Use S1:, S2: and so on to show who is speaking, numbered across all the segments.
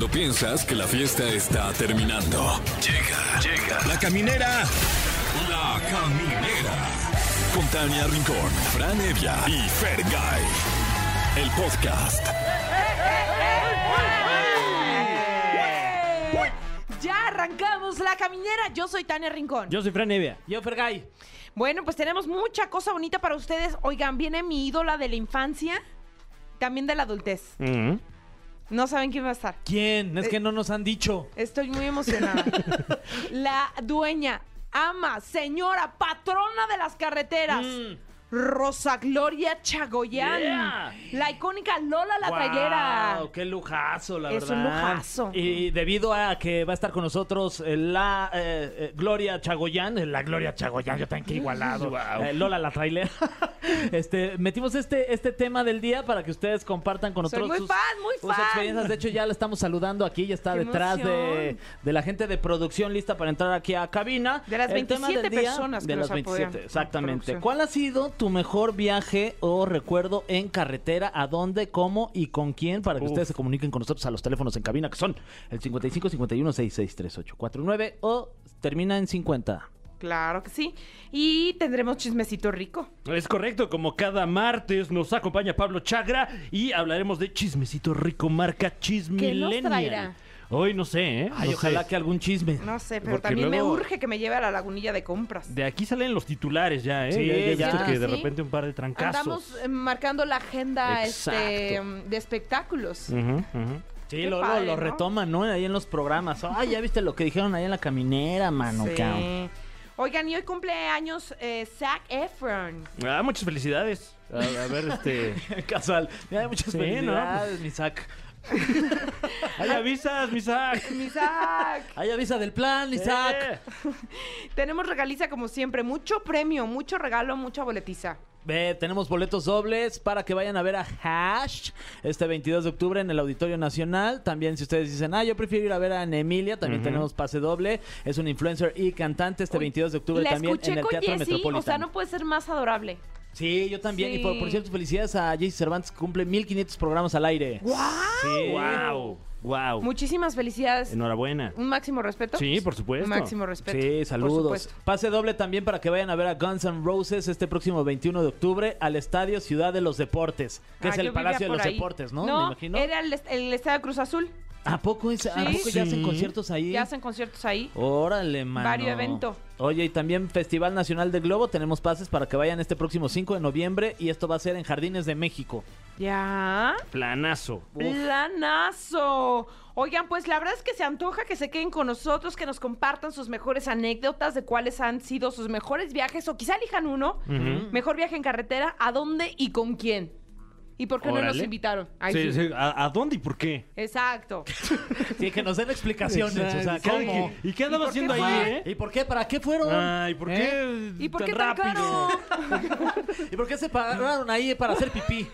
S1: Cuando piensas que la fiesta está terminando. Llega, llega. La caminera. La caminera. Con Tania Rincón, Fran Evia y Fergay. El podcast.
S2: Ya arrancamos la caminera. Yo soy Tania Rincón.
S3: Yo soy Fran Evia.
S4: Yo, Fergay.
S2: Bueno, pues tenemos mucha cosa bonita para ustedes. Oigan, viene mi ídola de la infancia, también de la adultez. No saben quién va a estar.
S4: ¿Quién? Es
S2: Eh,
S4: que no nos han dicho.
S2: Estoy muy emocionada. la dueña, ama, señora, patrona de las carreteras.
S4: Mm.
S2: Rosa Gloria Chagoyán.
S4: Yeah.
S2: La icónica Lola la trailera.
S4: Guau, ¡Qué lujazo, la
S2: Es
S4: verdad!
S2: un lujazo.
S4: Y debido a que va a estar con nosotros eh, la eh, eh, Gloria Chagoyán, la Gloria Chagoyán, yo también que igualado. Eh, Lola la trailera. este, metimos este, este tema del día para que ustedes compartan con
S2: Soy
S4: nosotros
S2: muy
S4: sus,
S2: fan, muy
S4: sus
S2: fan.
S4: experiencias. De hecho, ya la estamos saludando aquí, ya está
S2: ¡Qué
S4: detrás de, de la gente de producción lista para entrar aquí a cabina.
S2: De las
S4: El tema
S2: 27
S4: del día,
S2: personas que
S4: de
S2: nos
S4: las
S2: apoyan
S4: 27,
S2: en
S4: exactamente. ¿Cuál ha sido tu mejor viaje o recuerdo en carretera? ¿A dónde, cómo y con quién? Para que ustedes se comuniquen con nosotros a los teléfonos en cabina, que son el 55 51 66 38 49 o termina en 50.
S2: Claro que sí. Y tendremos chismecito rico.
S3: Es correcto, como cada martes nos acompaña Pablo Chagra y hablaremos de chismecito rico marca
S2: ¿Qué
S3: Chismillennial.
S2: nos traerá?
S3: Hoy no sé, ¿eh?
S4: Ay,
S3: No
S4: ojalá
S3: sé.
S4: que algún chisme.
S2: No sé, pero
S3: Porque
S2: también
S3: luego-
S2: me urge que me lleve a la lagunilla de compras.
S3: De aquí salen los titulares ya, ¿eh?
S4: Sí,
S3: ya, ya he visto
S4: ya.
S3: que de
S2: Sí.
S3: repente un par de trancazos.
S2: Andamos eh, marcando la agenda este,
S3: Exacto.
S2: de espectáculos.
S3: Ujú, ujú.
S4: Sí,
S2: Qué
S4: lo, lo-
S2: padre,
S4: lo
S2: ¿no?
S4: retoman, ¿no? Ahí en los programas. Ay, ya viste lo que dijeron ahí en la caminera, mano.
S2: Sí.
S4: cabrón.
S2: Oigan, y hoy cumpleaños eh, Zac Efron.
S3: Ah, muchas felicidades. A, a ver, este.
S4: Casual. Mira, muchas
S3: Sí, ¿no?
S4: felicidades, mi Zac.
S3: ¡Ay, avisas, Misak!
S2: Mi Zac.
S4: Ay, avisa del plan, Isaac.
S2: Tenemos regaliza como siempre. Mucho premio, mucho regalo, mucha boletiza.
S4: Ve, tenemos boletos dobles para que vayan a ver a Hash este 22 de octubre en el Auditorio Nacional. También si ustedes dicen, ah, yo prefiero ir a ver a Ana Emilia, también tenemos pase doble. Es un influencer y cantante este 22 de octubre
S2: La
S4: también en el
S2: con
S4: Teatro
S2: Jessie,
S4: Metropolitano.
S2: o sea, no puede ser más adorable.
S4: Sí, yo también. Y por, cierto, felicidades a Jesse Cervantes que cumple 1500 programas al aire.
S2: ¡Guau!
S4: Sí.
S3: ¡Wow! ¡Wow!
S2: Muchísimas felicidades.
S3: Enhorabuena.
S2: Un máximo respeto.
S3: Sí, por supuesto.
S2: Un máximo respeto.
S4: Sí, saludos. Pase doble también para que vayan a ver a Guns N' Roses este próximo 21 de octubre al Estadio Ciudad de los Deportes, que
S2: Ah,
S4: es el Palacio de los
S2: ahí.
S4: Deportes, ¿no?
S2: No,
S4: Me imagino.
S2: era el Estadio Cruz Azul.
S4: ¿A poco, es- ¿a
S2: Sí.
S4: poco ya hacen
S3: Sí.
S4: conciertos ahí?
S2: Ya hacen conciertos ahí.
S4: Órale, mano.
S2: Vario evento.
S4: Oye, y también Festival Nacional de Globo. Tenemos pases para que vayan este próximo 5 de noviembre y esto va a ser en Jardines de México.
S2: Ya.
S3: Planazo.
S2: Planazo. Oigan, pues la verdad es que se antoja que se queden con nosotros, que nos compartan sus mejores anécdotas de cuáles han sido sus mejores viajes o quizá elijan uno. Mejor viaje en carretera, ¿a dónde y con quién? ¿Y por qué no nos
S3: Órale.
S2: invitaron? Ay,
S3: Sí,
S2: sí.
S3: sí. ¿A, a dónde y por qué?
S2: Exacto.
S4: Sí, que nos den explicaciones. O sea,
S3: Exacto.
S4: ¿cómo?
S3: ¿Y qué andaba
S2: ¿Y por qué
S3: haciendo ahí,
S2: fue?
S3: eh?
S4: ¿Y por qué? ¿Para qué fueron?
S3: Ay, ¿por
S4: ¿Eh?
S3: qué?
S2: ¿Y por
S3: tan
S2: qué tan
S3: rápido?
S2: caro?
S4: ¿Y por qué se pararon ahí para hacer pipí?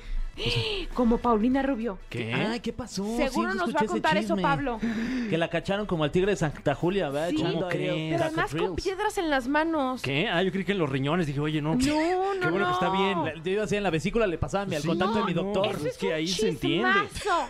S2: Como Paulina Rubio.
S3: ¿Qué?
S4: Ay, ¿qué pasó?
S2: Seguro
S4: Sí,
S2: nos va a
S4: ese
S2: contar eso
S4: chisme.
S2: Pablo.
S4: Que la cacharon como al tigre de Santa Julia, ¿verdad?
S2: Sí.
S3: ¿Cómo
S4: ahí
S3: crees?
S2: Pero
S4: taco
S2: además con piedras en las manos.
S3: ¿Qué? Ah, yo creí que en los riñones. Dije, oye, no.
S2: No,
S3: Qué
S2: no,
S3: bueno que está
S2: no.
S3: bien.
S4: La- Yo iba así en la vesícula, le pasaba mi- al
S3: Sí,
S4: contacto de mi
S3: no,
S4: doctor.
S3: Eso es que ahí se entiende.
S2: chismazo.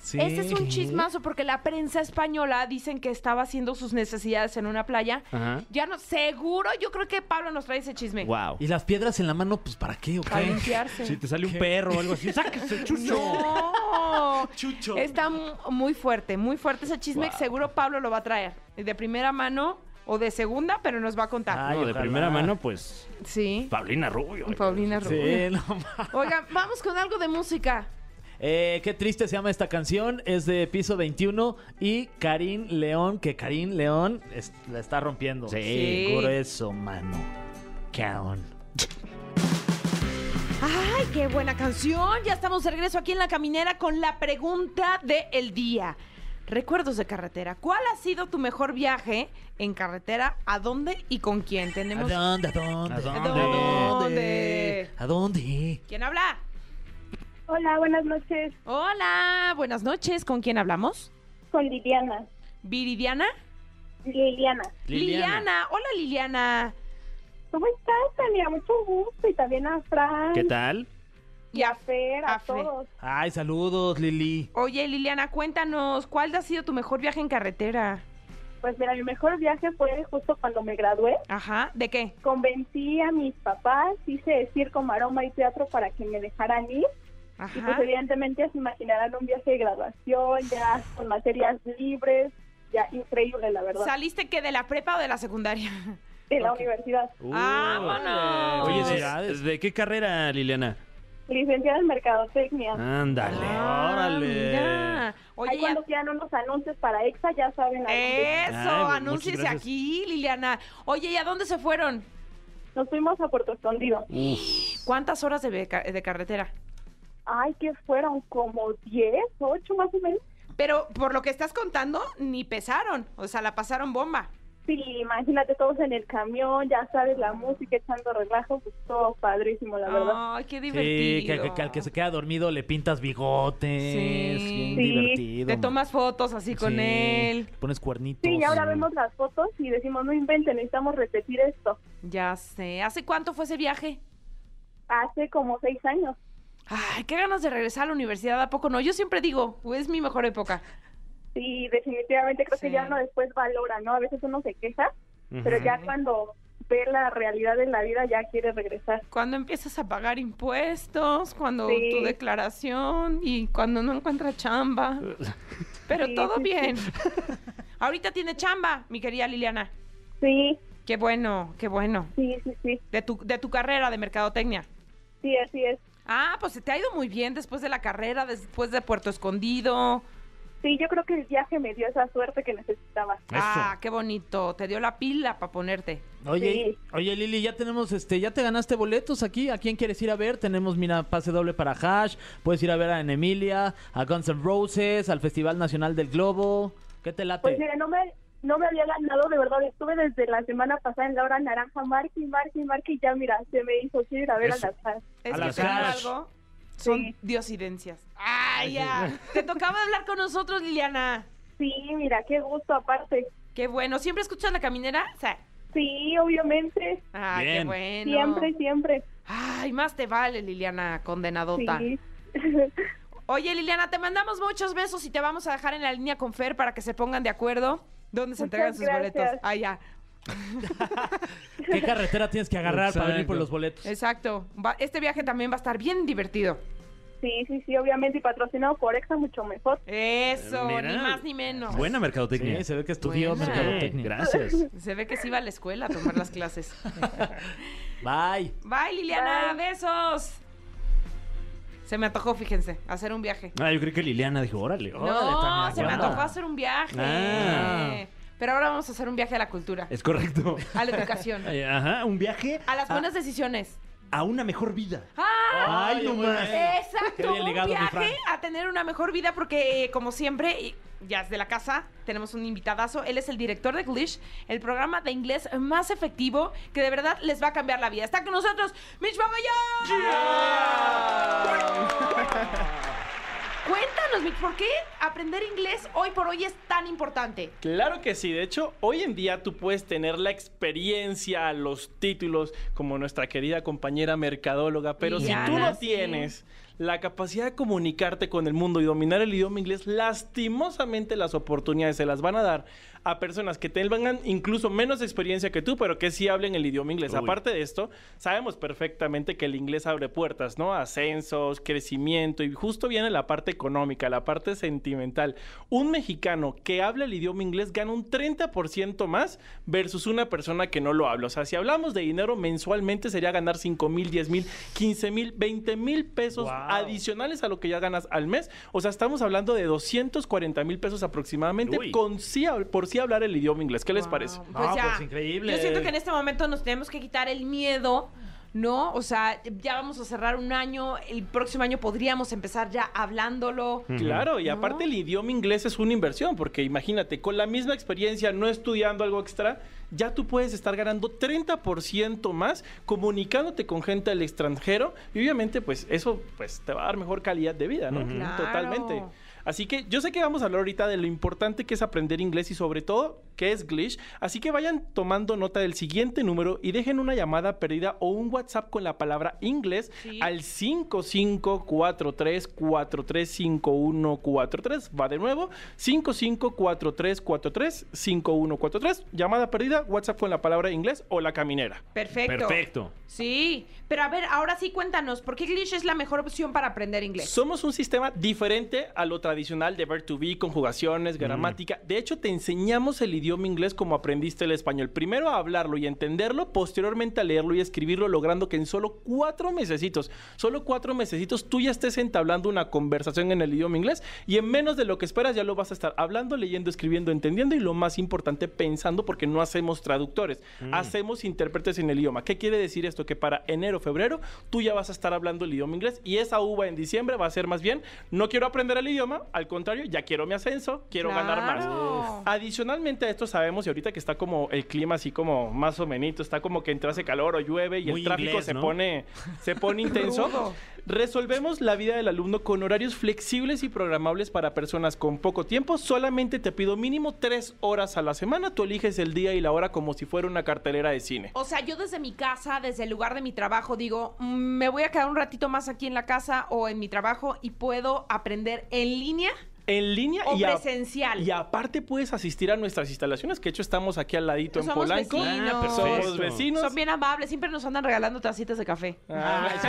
S4: Sí.
S2: Ese es un chismazo porque la prensa española dicen que estaba haciendo sus necesidades en una playa.
S3: Ajá.
S2: Ya no, seguro, yo creo que Pablo nos trae ese chisme.
S3: Wow.
S4: ¿Y las piedras en la mano, pues para qué o
S2: Para
S4: qué?
S2: limpiarse.
S3: Si te sale un perro o algo así, sáquese, chucho.
S2: No.
S4: Chucho.
S2: Está mu- muy fuerte, muy fuerte ese chisme.
S3: Wow.
S2: Seguro Pablo lo va a traer. De primera mano o de segunda, pero nos va a contar.
S4: Ay,
S3: no, de
S4: ojalá.
S3: primera mano, pues,
S2: Sí.
S3: Paulina Rubio.
S2: Paulina Rubio.
S4: Sí, no
S2: Oigan, vamos con algo de música.
S4: Eh, qué triste se llama esta canción. Es de piso 21 y Karim León, que Karim León es- la está rompiendo.
S3: Sí.
S2: Sí.
S4: Grueso, mano. Caón.
S2: ¡Ay, qué buena canción! Ya estamos de regreso aquí en La Caminera con la pregunta del día. Recuerdos de carretera. ¿Cuál ha sido tu mejor viaje en carretera? ¿A dónde y con quién?
S4: ¿A
S2: Tenemos...
S4: dónde? ¿A dónde?
S3: ¿A
S2: ¿A
S3: dónde?
S2: dónde?
S4: ¿A dónde?
S2: ¿Quién habla?
S5: Hola, buenas noches.
S2: Hola, buenas noches. ¿Con quién hablamos?
S5: Con Liliana.
S2: ¿Viridiana?
S5: Liliana.
S2: Liliana. Hola, Liliana.
S5: ¿Cómo estás, Tania? Mucho gusto. Y también a Fran.
S3: ¿Qué tal?
S2: Y a,
S5: Fer, a,
S2: a Fer.
S5: todos.
S4: Ay, saludos, Lili.
S2: Oye, Liliana, cuéntanos, ¿cuál ha sido tu mejor viaje en carretera?
S5: Pues mira, mi mejor viaje fue justo cuando me gradué.
S2: Ajá, ¿de qué?
S5: Convencí a mis papás, hice circo, maroma y teatro para que me dejaran ir. Y pues evidentemente se imaginarán un viaje de graduación, ya con materias libres, ya increíble la verdad,
S2: ¿Saliste qué, de la prepa o de la secundaria?
S5: de la universidad.
S2: ¡Vámonos!
S3: Oye,
S4: Felicidades.
S3: ¿de, de qué carrera, Liliana?
S5: Licenciada en Mercadotecnia.
S3: Ándale.
S2: Ah,
S3: órale.
S2: mira.
S5: Ahí
S2: Oye, ya-
S5: cuando quieran unos anuncios para EXA, ya saben
S2: eso,
S3: Ay, pues,
S2: anúnciese aquí, Liliana. Oye, ¿y a dónde se fueron?
S5: Nos fuimos a Puerto Escondido.
S2: ¿Cuántas horas de, beca- de carretera?
S5: Ay, que fueron como 10, 8 más o menos.
S2: Pero por lo que estás contando, ni pesaron. O sea, la pasaron bomba.
S5: Sí, imagínate todos en el camión, ya sabes, la música echando relajo, pues todo padrísimo, la verdad.
S2: Ay, qué
S4: Sí,
S2: divertido.
S4: que, que- que al que se queda dormido le pintas bigotes.
S2: Sí.
S4: Bien
S5: Sí.
S4: divertido.
S2: Te tomas fotos así con
S4: Sí,
S2: él.
S4: Pones cuernitos.
S5: Sí, y ahora vemos las fotos y decimos, no inventen, necesitamos repetir esto.
S2: Ya sé. ¿Hace cuánto fue ese viaje?
S5: Hace como seis años.
S2: Ay, qué ganas de regresar a la universidad, ¿a poco no? Yo siempre digo, es mi mejor época.
S5: Sí, definitivamente creo
S2: Sí.
S5: que ya uno después valora, ¿no? A veces uno se queja, pero ya cuando ve la realidad de la vida ya quiere regresar.
S2: Cuando empiezas a pagar impuestos, cuando
S5: Sí.
S2: tu declaración y cuando no encuentras chamba. Pero
S5: Sí,
S2: todo
S5: sí, sí.
S2: bien. Ahorita tiene chamba, mi querida Liliana.
S5: Sí,
S2: Qué bueno, qué bueno.
S5: sí, sí, sí.
S2: De tu, de tu carrera de mercadotecnia.
S5: Sí, así es.
S2: Ah, pues se te ha ido muy bien después de la carrera, después de Puerto Escondido.
S5: Sí, yo creo que el viaje me dio esa suerte que necesitaba.
S2: Ah, qué bonito. Te dio la pila para ponerte.
S4: Oye,
S5: Sí.
S4: oye Lili, ya tenemos, este, ya te ganaste boletos aquí. ¿A quién quieres ir a ver? Tenemos, mira, pase doble para Hash. Puedes ir a ver a Emilia, a Guns N' Roses, al Festival Nacional del Globo. ¿Qué te late?
S5: Pues mira, no me, no me había ganado, de verdad, estuve desde la semana pasada en la hora naranja, marque, marque, marque, y ya mira, se me hizo quiero ir a ver
S3: Eso.
S5: a las fans.
S2: Es
S4: A
S2: que
S4: las
S2: ¿saben
S4: Hash.
S2: algo? Son
S5: Sí.
S2: diosidencias. ¡Ay, ya! Te tocaba hablar con nosotros, Liliana.
S5: Sí, mira, qué gusto aparte.
S2: Qué bueno. ¿Siempre escuchas la caminera? O sea,
S5: Sí, obviamente,
S2: qué
S3: Bien.
S2: bueno.
S5: siempre, siempre.
S2: Ay, más te vale, Liliana, condenadota.
S5: Sí.
S2: Oye, Liliana, te mandamos muchos besos y te vamos a dejar en la línea con Fer para que se pongan de acuerdo dónde se
S5: Muchas
S2: entregan sus
S5: gracias.
S2: boletos. Ah, ya.
S4: ¿Qué carretera tienes que agarrar para venir por
S3: Exacto.
S4: los boletos?
S2: Exacto. Va- este viaje también va a estar bien divertido.
S5: sí, sí, sí, obviamente, y patrocinado por EXA mucho mejor.
S2: Eso,
S3: Mira.
S2: ni más ni menos.
S3: Buena mercadotecnia.
S4: Sí, se ve que estudió
S2: Buena.
S4: mercadotecnia.
S3: Gracias.
S2: Se ve que sí va a la escuela a tomar las clases.
S4: Bye.
S2: Bye, Liliana.
S5: Bye.
S2: Besos. Se me antojó, fíjense, hacer un viaje.
S3: Ah, yo creí que Liliana dijo, órale, órale,
S2: No,
S3: Tania,
S2: se me antojó hacer un viaje.
S3: Ah.
S2: Pero ahora vamos a hacer un viaje a la cultura,
S3: Es correcto.
S2: a la educación,
S3: Ajá, un viaje
S2: a las buenas decisiones.
S3: A una mejor vida.
S2: ¡Ah!
S3: Ay, no más.
S2: Exacto, un
S4: ligado,
S2: viaje a tener una mejor vida porque, eh, como siempre, ya es de la casa, tenemos un invitadazo. Él es el director de Glish, el programa de inglés más efectivo que de verdad les va a cambiar la vida. Está con nosotros, Mitch Bagallón. Cuéntanos, Mitch, ¿por qué aprender inglés hoy por hoy es tan importante?
S6: Claro que sí, de hecho, hoy en día tú puedes tener la experiencia, los títulos, como nuestra querida compañera mercadóloga, pero si tú no
S2: sí.
S6: tienes la capacidad de comunicarte con el mundo y dominar el idioma inglés, lastimosamente las oportunidades se las van a dar a personas que tengan incluso menos experiencia que tú, pero que sí hablen el idioma inglés.
S3: Uy.
S6: Aparte de esto, sabemos perfectamente que el inglés abre puertas, ¿no? Ascensos, crecimiento y justo viene la parte económica, la parte sentimental. Un mexicano que habla el idioma inglés gana un 30% más versus una persona que no lo habla. O sea, si hablamos de dinero mensualmente sería ganar 5 mil, 10 mil, 15 mil, 20 mil pesos
S4: Wow.
S6: adicionales a lo que ya ganas al mes. O sea, estamos hablando de 240 mil pesos aproximadamente
S3: Uy.
S6: con sí, hab- por sí hablar el idioma inglés. ¿Qué les parece?
S2: Pues
S4: No,
S2: ya.
S4: pues increíble.
S2: Yo siento que en este momento nos tenemos que quitar el miedo, ¿no? O sea, ya vamos a cerrar un año, el próximo año podríamos empezar ya hablándolo.
S6: Claro, y
S2: ¿No?
S6: aparte el idioma inglés es una inversión, porque imagínate, con la misma experiencia, no estudiando algo extra, ya tú puedes estar ganando 30% más comunicándote con gente del extranjero y obviamente pues eso pues te va a dar mejor calidad de vida, ¿no?
S2: Claro.
S6: Totalmente. Así que yo sé que vamos a hablar ahorita de lo importante que es aprender inglés y sobre todo qué es Glitch. Así que vayan tomando nota del siguiente número y dejen una llamada perdida o un WhatsApp con la palabra inglés
S2: Sí.
S6: al 5543435143. Va de nuevo, 5543435143. Llamada perdida, WhatsApp con la palabra inglés o la caminera.
S2: Perfecto.
S3: Perfecto.
S2: Sí, pero a ver, ahora sí cuéntanos, ¿por qué Glitch es la mejor opción para aprender inglés?
S6: Somos un sistema diferente a lo tradicional de ver to be, conjugaciones, gramática. De hecho, te enseñamos el idioma inglés como aprendiste el español. Primero a hablarlo y entenderlo, posteriormente a leerlo y escribirlo, logrando que en solo cuatro mesecitos, solo cuatro mesecitos, tú ya estés entablando una conversación en el idioma inglés y en menos de lo que esperas ya lo vas a estar hablando, leyendo, escribiendo, entendiendo y lo más importante, pensando porque no hacemos traductores, hacemos intérpretes en el idioma. ¿Qué quiere decir esto? Que para enero, febrero, tú ya vas a estar hablando el idioma inglés y esa uva en diciembre va a ser más bien, no quiero aprender el idioma, al contrario, ya quiero mi ascenso, quiero ganar más. Adicionalmente a esto sabemos, y ahorita que está como el clima así como más o menos, está como que entra hace calor o llueve y
S3: Muy
S6: el tráfico
S3: inglés,
S6: se
S3: ¿no?
S6: pone se pone intenso. Resolvemos la vida del alumno con horarios flexibles y programables para personas con poco tiempo. Solamente te pido mínimo tres horas a la semana. Tú eliges el día y la hora como si fuera una cartelera de cine.
S2: O sea, yo desde mi casa, desde el lugar de mi trabajo, digo, "Mm, me voy a quedar un ratito más aquí en la casa o en mi trabajo y puedo aprender en línea línea.
S6: En línea
S2: o
S6: y, a-
S2: presencial.
S6: y aparte puedes asistir a nuestras instalaciones, que de hecho estamos aquí al ladito en
S2: Somos
S6: Polanco.
S2: vecinos.
S3: Ah,
S6: Somos vecinos.
S2: Son bien amables, siempre nos andan regalando tacitas de café.
S6: Ah,
S4: sí,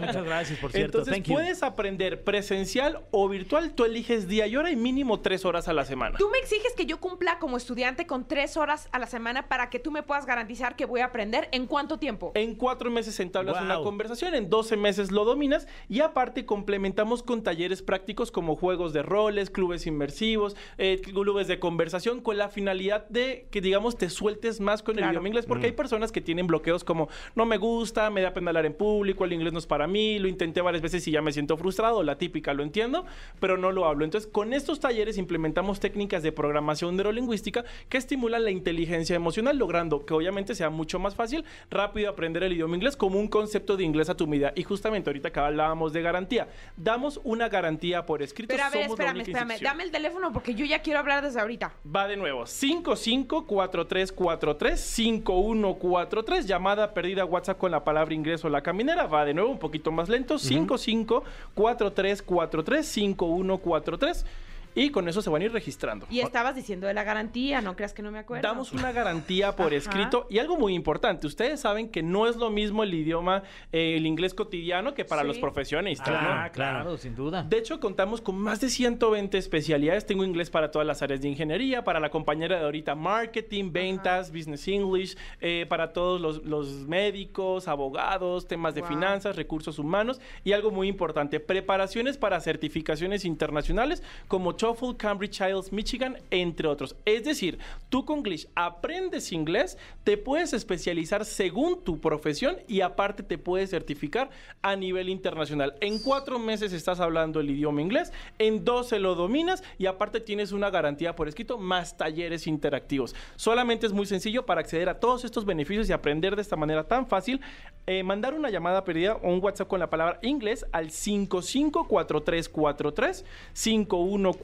S4: muchas gracias, por cierto.
S6: Entonces
S4: Thank you.
S6: puedes aprender presencial o virtual. Tú eliges día y hora y mínimo tres horas a la semana.
S2: Tú me exiges que yo cumpla como estudiante con tres horas a la semana para que tú me puedas garantizar que voy a aprender en cuánto tiempo.
S6: En cuatro meses entablas
S3: Wow.
S6: una conversación, en 12 meses lo dominas y aparte complementamos con talleres prácticos como juegos de roles, clubes inmersivos, eh, clubes de conversación con la finalidad de que digamos te sueltes más con el
S2: Claro.
S6: idioma inglés porque hay personas que tienen bloqueos como no me gusta, me da pena hablar en público, el inglés no es para mí, lo intenté varias veces y ya me siento frustrado, la típica lo entiendo, pero no lo hablo. Entonces con estos talleres implementamos técnicas de programación neurolingüística que estimulan la inteligencia emocional logrando que obviamente sea mucho más fácil, rápido aprender el idioma inglés como un concepto de inglés a tu medida. Y justamente ahorita que hablábamos de garantía, damos una garantía por escrito.
S2: Pero a ver,
S6: somos la
S2: espérame,
S6: única
S2: espérame. Dame el teléfono porque yo ya quiero hablar desde ahorita.
S6: Va de nuevo. 5543435143. Llamada perdida WhatsApp con la palabra ingreso la caminera. Va de nuevo un poquito más lento. 5543435143. Y con eso se van a ir registrando.
S2: Y estabas diciendo de la garantía, no creas que no me acuerdo.
S6: Damos una garantía por
S2: Ajá.
S6: escrito y algo muy importante. Ustedes saben que no es lo mismo el idioma, eh, el inglés cotidiano que para
S2: Sí.
S6: los profesionistas. ¿no?
S4: Ah, claro, sin duda.
S6: De hecho, contamos con más de 120 especialidades. Tengo inglés para todas las áreas de ingeniería, para la compañera de ahorita marketing, ventas, business English, eh, para todos los, los médicos, abogados, temas de
S2: Wow.
S6: finanzas, recursos humanos y algo muy importante, preparaciones para certificaciones internacionales como TOEFL, Cambridge, IELTS, Michigan, entre otros. Es decir, tú con Glitch aprendes inglés, te puedes especializar según tu profesión y aparte te puedes certificar a nivel internacional. En cuatro meses estás hablando el idioma inglés, en 12 lo dominas y aparte tienes una garantía por escrito más talleres interactivos. Solamente es muy sencillo para acceder a todos estos beneficios y aprender de esta manera tan fácil. eh, mandar una llamada perdida o un WhatsApp con la palabra inglés al 554343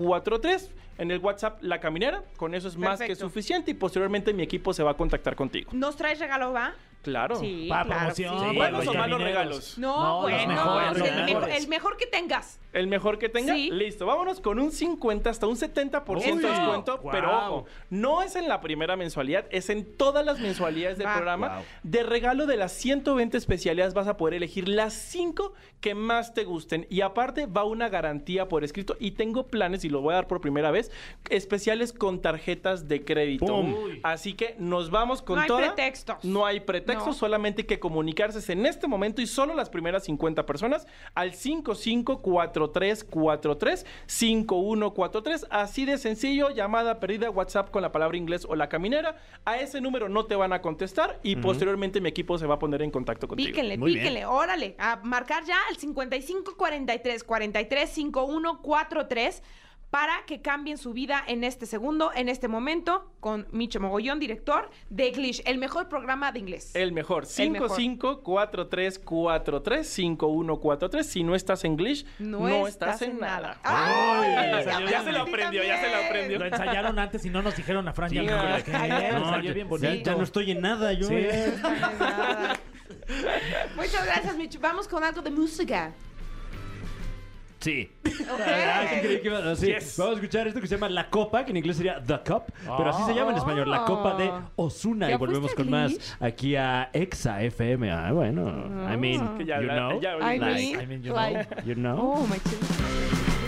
S6: 5143 en el WhatsApp La Caminera. Con eso es más que suficiente y posteriormente mi equipo se va a contactar contigo.
S2: ¿Nos traes regalo, va?
S6: Claro.
S2: Sí,
S4: Para
S2: claro
S4: promoción,
S2: sí.
S4: para
S6: ¿Buenos
S4: los
S6: o malos
S4: camineros.
S6: regalos?
S2: No,
S4: No, los
S2: bueno,
S4: mejores,
S2: el, mejor,
S4: mejores.
S2: el mejor que tengas.
S6: El mejor que tenga,
S2: Sí.
S6: listo. Vámonos con un 50 hasta un 70% de descuento. Pero ojo, no es en la primera mensualidad, es en todas las mensualidades del
S2: Va.
S6: programa. De regalo de las 120 especialidades vas a poder elegir las 5 que más te gusten. Y aparte va una garantía por escrito. Y tengo planes, y lo voy a dar por primera vez, especiales con tarjetas de crédito.
S3: ¡Pum!
S6: Así que nos vamos con
S2: No hay
S6: toda.
S2: pretextos.
S6: No hay pretextos,
S2: No.
S6: solamente hay que comunicarse en este momento y solo las primeras 50 personas al 5543435143. Así de sencillo, llamada perdida, WhatsApp con la palabra inglés o la caminera. A ese número no te van a contestar y posteriormente mi equipo se va a poner en contacto contigo.
S2: Píquenle,
S3: Muy bien.
S2: píquenle, órale. A marcar ya al 5543 435143 para que cambien su vida en este segundo, en este momento, con Micho Mogollón, director de English, el mejor programa de inglés.
S6: El mejor.
S2: El mejor.
S6: 5543435143. Si no estás en English, no, estás, en nada.
S2: ¡Ay!
S6: Ya, se lo aprendió, ya se lo aprendió.
S3: Lo ensayaron antes y no nos dijeron a Fran. ya
S6: Sí,
S3: No, ya-
S4: bien
S3: ya-
S4: bonito.
S3: Ya no estoy en nada, yo.
S4: Sí.
S3: ya.
S2: Muchas gracias, Micho. Vamos con algo de música.
S3: Sí.
S2: Ok.
S3: Ah, sí, creí que iba- no, sí.
S6: Yes.
S3: Vamos a escuchar esto que se llama La Copa, que en inglés sería The Cup, pero así se llama en español, La Copa de Osuna.
S2: ¿Ya
S3: Y volvemos
S2: fuiste
S3: con más
S2: Glitch?
S3: aquí a Exa FM. Ah, bueno, I mean,
S6: Que ya-
S3: you know,
S6: ya-
S2: I mean,
S3: I mean, you
S2: like-
S3: know, you know.
S2: Oh, my goodness.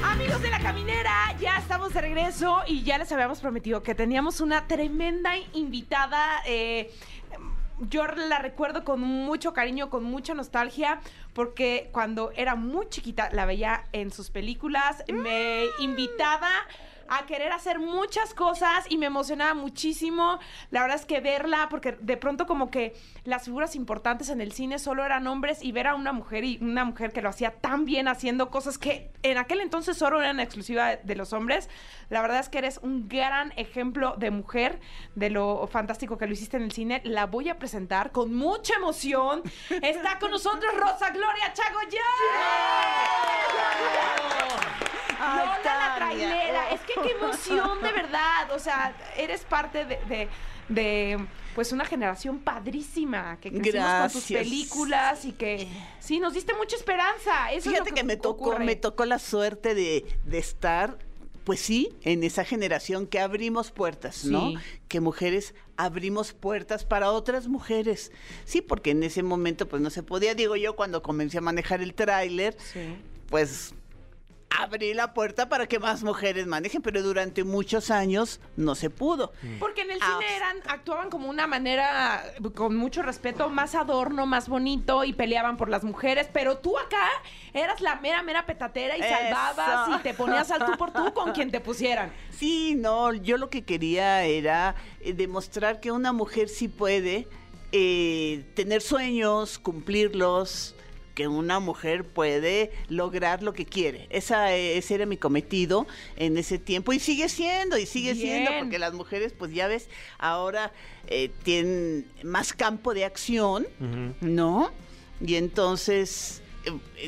S2: Amigos de la caminera, ya estamos de regreso y ya les habíamos prometido que teníamos una tremenda invitada. eh, yo la recuerdo con mucho cariño, con mucha nostalgia, porque cuando era muy chiquita la veía en sus películas, me invitaba a querer hacer muchas cosas y me emocionaba muchísimo. La verdad es que verla, porque de pronto como que las figuras importantes en el cine solo eran hombres y ver a una mujer y una mujer que lo hacía tan bien haciendo cosas que en aquel entonces solo eran exclusiva de los hombres. La verdad es que eres un gran ejemplo de mujer, de lo fantástico que lo hiciste en el cine. La voy a presentar con mucha emoción. Está con nosotros Rosa Gloria Chagoyán. Lola la trailera. Es que qué emoción, de verdad. O sea, eres parte de, de- de, pues una generación padrísima que crecimos con tus películas y que sí, nos diste mucha esperanza. Eso es
S7: Fíjate que, me tocó,
S2: ocurre.
S7: me tocó la suerte de, de estar, pues sí, en esa generación que abrimos puertas, ¿no?
S2: Sí.
S7: Que mujeres abrimos puertas para otras mujeres. Sí, porque en ese momento pues no se podía. Digo yo cuando comencé a manejar el tráiler,
S2: Sí.
S7: pues abrí la puerta para que más mujeres manejen, pero durante muchos años no se pudo.
S2: Porque en el
S7: Ah,
S2: cine eran, actuaban como una manera, con mucho respeto, más adorno, más bonito y peleaban por las mujeres. Pero tú acá eras la mera, mera petatera y
S7: Eso.
S2: salvabas y te ponías al tú por tú con quien te pusieran.
S7: Sí, no, yo lo que quería era eh, demostrar que una mujer sí puede eh, tener sueños, cumplirlos, que una mujer puede lograr lo que quiere. Esa, eh, ese era mi cometido en ese tiempo y sigue siendo, y sigue siendo, porque las mujeres, pues ya ves, ahora eh, tienen más campo de acción, ¿no? Y entonces,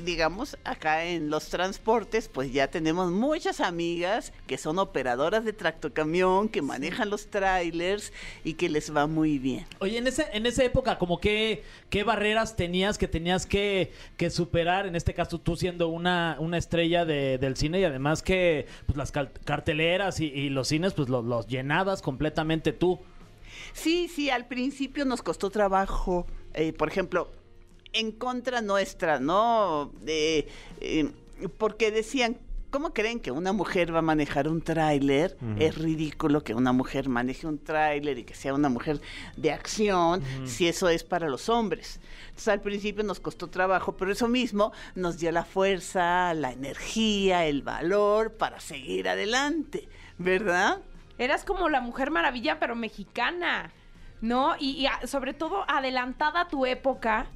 S7: digamos, acá en los transportes, pues ya tenemos muchas amigas que son operadoras de tractocamión, que manejan los trailers y que les va muy bien.
S4: Oye, en, ese, en esa época, como que, ¿qué barreras tenías que tenías que, que superar? En este caso, tú siendo una, una estrella de- del cine y además que pues, las carteleras y, y los cines, pues lo- los llenabas completamente tú.
S7: Sí, sí, al principio nos costó trabajo, eh, por ejemplo, en contra nuestra, ¿no? Eh, porque decían, ¿cómo creen que una mujer va a manejar un tráiler? Es ridículo que una mujer maneje un tráiler y que sea una mujer de acción, si eso es para los hombres. Entonces al principio nos costó trabajo, pero eso mismo nos dio la fuerza, la energía, el valor para seguir adelante, ¿verdad?
S2: Eras como la mujer maravilla, pero mexicana, ¿no? Y, y a- sobre todo adelantada a tu época.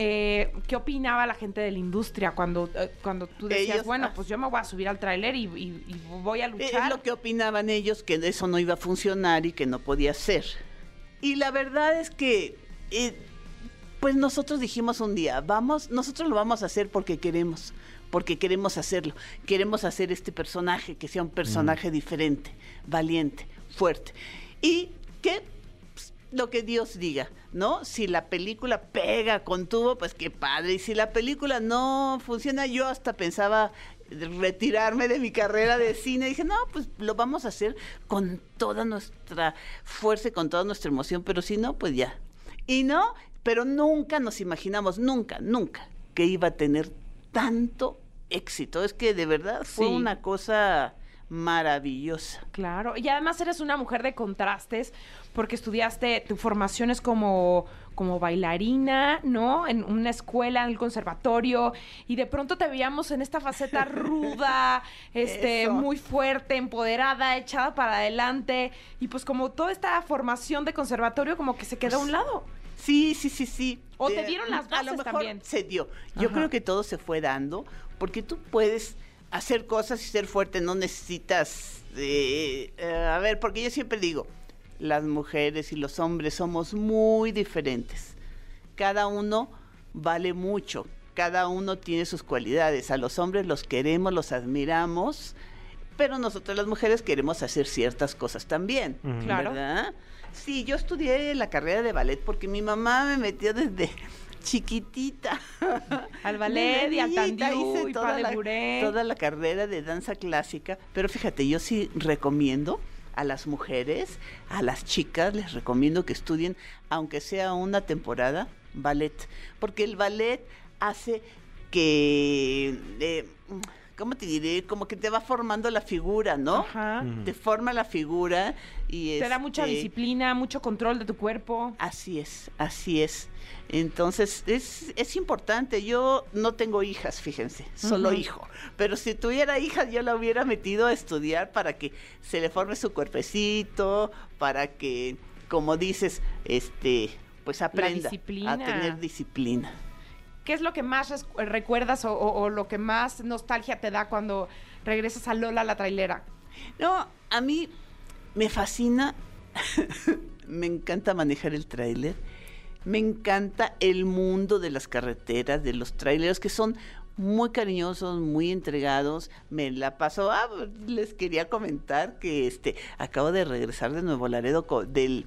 S2: Eh, ¿Qué opinaba la gente de la industria cuando, eh, cuando tú decías,
S7: Ellos,
S2: bueno,
S7: ah.
S2: pues yo me voy a subir al tráiler y, y- y voy a
S7: Es
S2: luchar?
S7: lo que opinaban ellos, que eso no iba a funcionar y que no podía ser. Y la verdad es que, eh, pues nosotros dijimos un día, vamos, nosotros lo vamos a hacer porque queremos, porque queremos hacerlo. Queremos hacer este personaje, que sea un personaje diferente, valiente, fuerte. Y que lo que Dios diga, ¿no? Si la película pega con tubo, pues qué padre. Y si la película no funciona, yo hasta pensaba retirarme de mi carrera de cine. dije, no, pues lo vamos a hacer con toda nuestra fuerza y con toda nuestra emoción, pero si no, pues ya. Y no, pero nunca nos imaginamos, nunca, nunca, que iba a tener tanto éxito. Es que de verdad fue
S2: Sí.
S7: una cosa maravillosa.
S2: Claro, y además eres una mujer de contrastes porque estudiaste, tu formación es como, como bailarina, ¿no? En una escuela, en el conservatorio, y de pronto te veíamos en esta faceta ruda, este,
S7: Eso.
S2: muy fuerte, empoderada, echada para adelante, y pues como toda esta formación de conservatorio como que se quedó a un lado.
S7: Sí, sí, sí, sí.
S2: O te dieron las
S7: A lo
S2: bases
S7: mejor
S2: también.
S7: se dio. Yo
S2: Ajá.
S7: creo que todo se fue dando porque tú puedes hacer cosas y ser fuerte, no necesitas, eh, eh, a ver, porque yo siempre digo, las mujeres y los hombres somos muy diferentes. Cada uno vale mucho, cada uno tiene sus cualidades. A los hombres los queremos, los admiramos, pero nosotros las mujeres queremos hacer ciertas cosas también.
S2: Claro.
S7: ¿verdad? Sí, yo estudié la carrera de ballet porque mi mamá me metió desde chiquitita.
S2: Al ballet y al
S7: hice
S2: y
S7: toda la, toda la carrera de danza clásica. Pero fíjate, yo sí recomiendo a las mujeres, a las chicas, les recomiendo que estudien, aunque sea una temporada, ballet. Porque el ballet hace que, eh, ¿cómo te diré? Como que te va formando la figura, ¿no?
S2: Ajá.
S7: Te forma la figura y
S2: Te da mucha
S7: este,
S2: disciplina, mucho control de tu cuerpo.
S7: Así es, así es. Entonces, es, es importante. Yo no tengo hijas, fíjense, solo hijo. Pero si tuviera hijas, yo la hubiera metido a estudiar para que se le forme su cuerpecito, para que, como dices, este, pues aprenda
S2: disciplina.
S7: a tener disciplina.
S2: ¿Qué es lo que más recuerdas o, lo que más nostalgia te da cuando regresas a Lola la trailera?
S7: No, a mí me fascina, me encanta manejar el tráiler, me encanta el mundo de las carreteras, de los tráileros que son muy cariñosos, muy entregados. Me la paso, ah, les quería comentar que este acabo de regresar de Nuevo Laredo del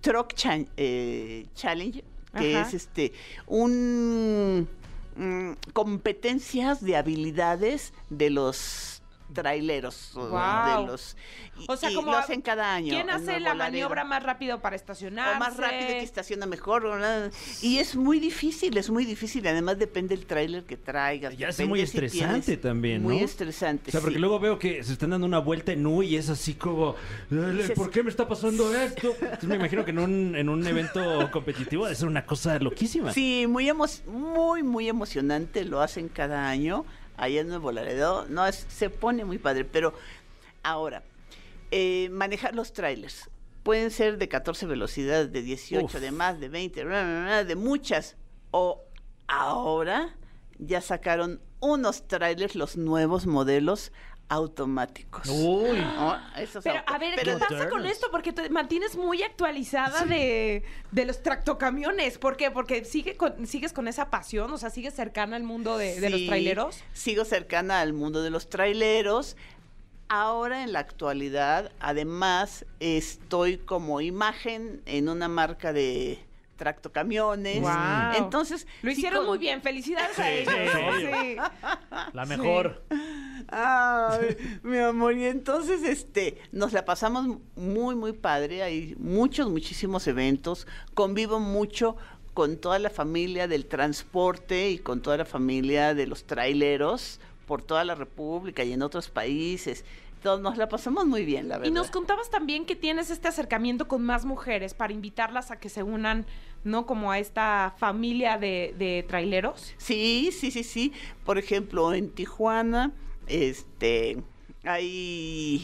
S7: Truck eh, Challenge, que
S2: Ajá.
S7: es este un mm, competencias de habilidades de los traileros o
S2: Guau.
S7: de los y-
S2: O sea,
S7: y
S2: como
S7: lo hacen cada año
S2: ¿Quién hace la maniobra más rápido para estacionarse?
S7: o más rápido que estaciona mejor ¿verdad? y es muy difícil es muy difícil además depende del tráiler que traigas
S3: Ya es muy
S7: si
S3: estresante
S7: tienes-
S3: también,
S7: muy estresante
S3: O sea, porque
S7: sí.
S3: luego veo que se están dando una vuelta en U y es así como,
S7: Dices-
S3: ¿por qué me está pasando esto? Entonces me imagino que en un, en un evento competitivo debe ser una cosa loquísima.
S7: Sí, muy, emo- muy, muy emocionante. Lo hacen cada año allá en Nuevo Laredo. No, es- se pone muy padre. Pero ahora, eh, manejar los trailers. Pueden ser de 14 velocidades, de 18,
S3: Uf.
S7: de más, de 20, bla, bla, bla, de muchas. O ahora ya sacaron unos trailers, los nuevos modelos automáticos.
S3: Uy.
S7: Esos
S2: Pero
S7: auto-
S2: a ver,
S7: pero
S2: ¿qué pasa con esto? Porque te mantienes muy actualizada de, de los tractocamiones. ¿Por qué? Porque sigue con- sigues con esa pasión, o sea, sigues cercana al mundo de, de los traileros.
S7: Sigo cercana al mundo de los traileros. Ahora en la actualidad, además, estoy como imagen en una marca de tractocamiones.
S2: Guau.
S7: Entonces,
S2: Lo hicieron muy bien, felicidades a ellos.
S3: sí.
S2: Sí.
S4: La mejor.
S7: Ay, mi amor, y entonces este nos la pasamos muy muy padre, hay muchos muchísimos eventos, convivo mucho con toda la familia del transporte y con toda la familia de los traileros por toda la República y en otros países. Nos la pasamos muy bien, la verdad.
S2: Y nos contabas también que tienes este acercamiento con más mujeres para invitarlas a que se unan, ¿no? Como a esta familia de, de traileros.
S7: Sí, sí, sí, sí. Por ejemplo, en Tijuana, este, hay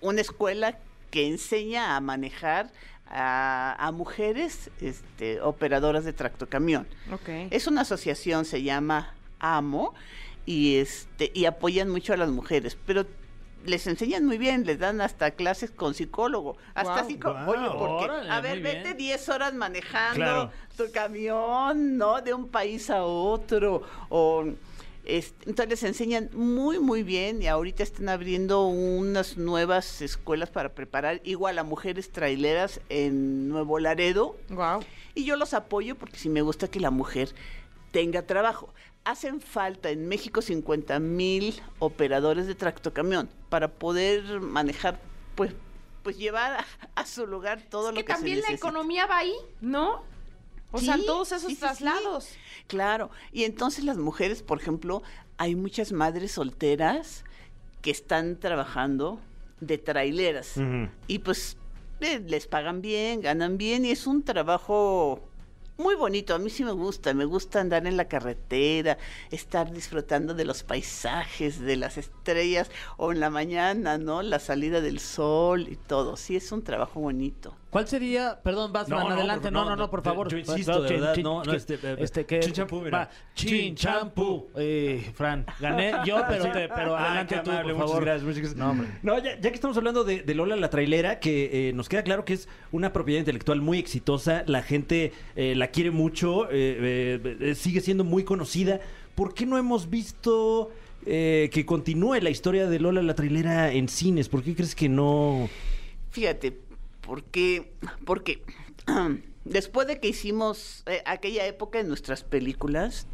S7: una escuela que enseña a manejar a, a mujeres, este, operadoras de tractocamión.
S2: Ok.
S7: Es una asociación, se llama AMO, y este, y apoyan mucho a las mujeres, pero les enseñan muy bien, les dan hasta clases con psicólogo, hasta
S2: Guau.
S7: psicólogo. Oye, porque,
S4: órale,
S7: a ver, vete
S4: bien.
S7: 10 horas manejando
S3: Claro.
S7: tu camión, ¿no? De un país a otro, o... este, entonces les enseñan muy, muy bien y ahorita están abriendo unas nuevas escuelas para preparar igual a mujeres traileras en Nuevo Laredo.
S2: Wow.
S7: Y yo los apoyo porque sí me gusta que la mujer tenga trabajo. Hacen falta en México 50 mil operadores de tractocamión para poder manejar, pues, pues llevar a, a su lugar todo
S2: Es
S7: lo
S2: que
S7: que se
S2: también la
S7: necesita.
S2: economía va ahí, ¿no? O sea, todos esos
S7: sí, sí, sí.
S2: traslados.
S7: Claro, y entonces las mujeres, por ejemplo, hay muchas madres solteras que están trabajando de traileras y pues eh, les pagan bien, ganan bien y es un trabajo muy bonito. A mí sí me gusta, me gusta andar en la carretera, estar disfrutando de los paisajes, de las estrellas o en la mañana, ¿no? La salida del sol y todo. Sí, es un trabajo bonito.
S4: ¿Cuál sería? Perdón, Batman,
S3: No, no,
S4: adelante.
S3: por-
S4: No,
S3: no,
S4: no, por favor.
S3: yo insisto, de verdad,
S4: chin,
S3: no, no, este, eh,
S4: este, que-
S3: chin champú, mira.
S4: va,
S3: Chin
S4: Chin champú. Eh, Fran, gané yo, pero, te- pero adelante
S3: qué
S4: tú,
S3: amable,
S4: por
S3: muchas
S4: favor.
S3: gracias, muchas gracias.
S4: No, hombre.
S3: No, ya, ya que estamos hablando de, de Lola la trailera, que eh, nos queda claro que es una propiedad intelectual muy exitosa, la gente eh, la quiere mucho, eh, eh, eh, sigue siendo muy conocida. ¿Por qué no hemos visto eh, que continúe la historia de Lola la trailera en cines? ¿Por qué crees que no?
S7: Fíjate, porque, porque después de que hicimos eh, aquella época en nuestras películas,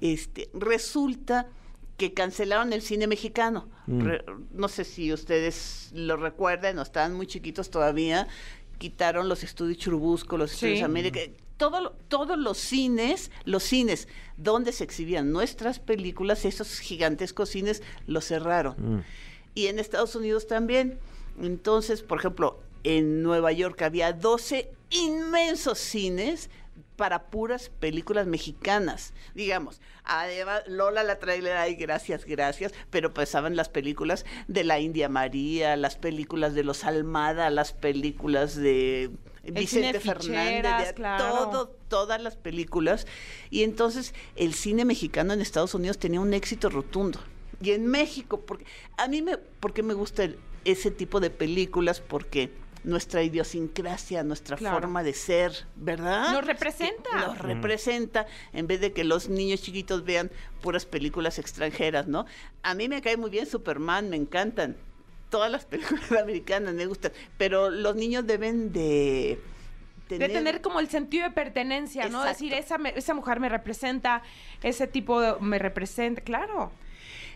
S7: este, resulta que cancelaron el cine mexicano.
S3: Mm.
S7: Re- no sé si ustedes lo recuerdan, o estaban muy chiquitos todavía. Quitaron los estudios Churubusco, los estudios
S2: Sí.
S7: América, todo, lo- todos los cines, los cines donde se exhibían nuestras películas, esos gigantescos cines, los cerraron
S3: Mm.
S7: y en Estados Unidos también. Entonces, por ejemplo, en Nueva York había 12 inmensos cines para puras películas mexicanas, digamos. Además, Lola la trailer, ay, gracias, gracias, pero pasaban las películas de la India María, las películas de los Almada, las películas de Vicente Fernández, de
S2: claro.
S7: todo, todas las películas. Y entonces el cine mexicano en Estados Unidos tenía un éxito rotundo. Y en México, porque a mí me, porque me gusta el- ese tipo de películas, porque nuestra idiosincrasia, nuestra
S2: Claro.
S7: forma de ser, ¿verdad?
S2: Nos representa.
S7: Nos representa, en vez de que los niños chiquitos vean puras películas extranjeras, ¿no? A mí me cae muy bien Superman, me encantan. Todas las películas americanas me gustan, pero los niños deben de
S2: De tener como el sentido de pertenencia, ¿no? Decir, esa, me- esa mujer me representa, ese tipo de- me representa, claro.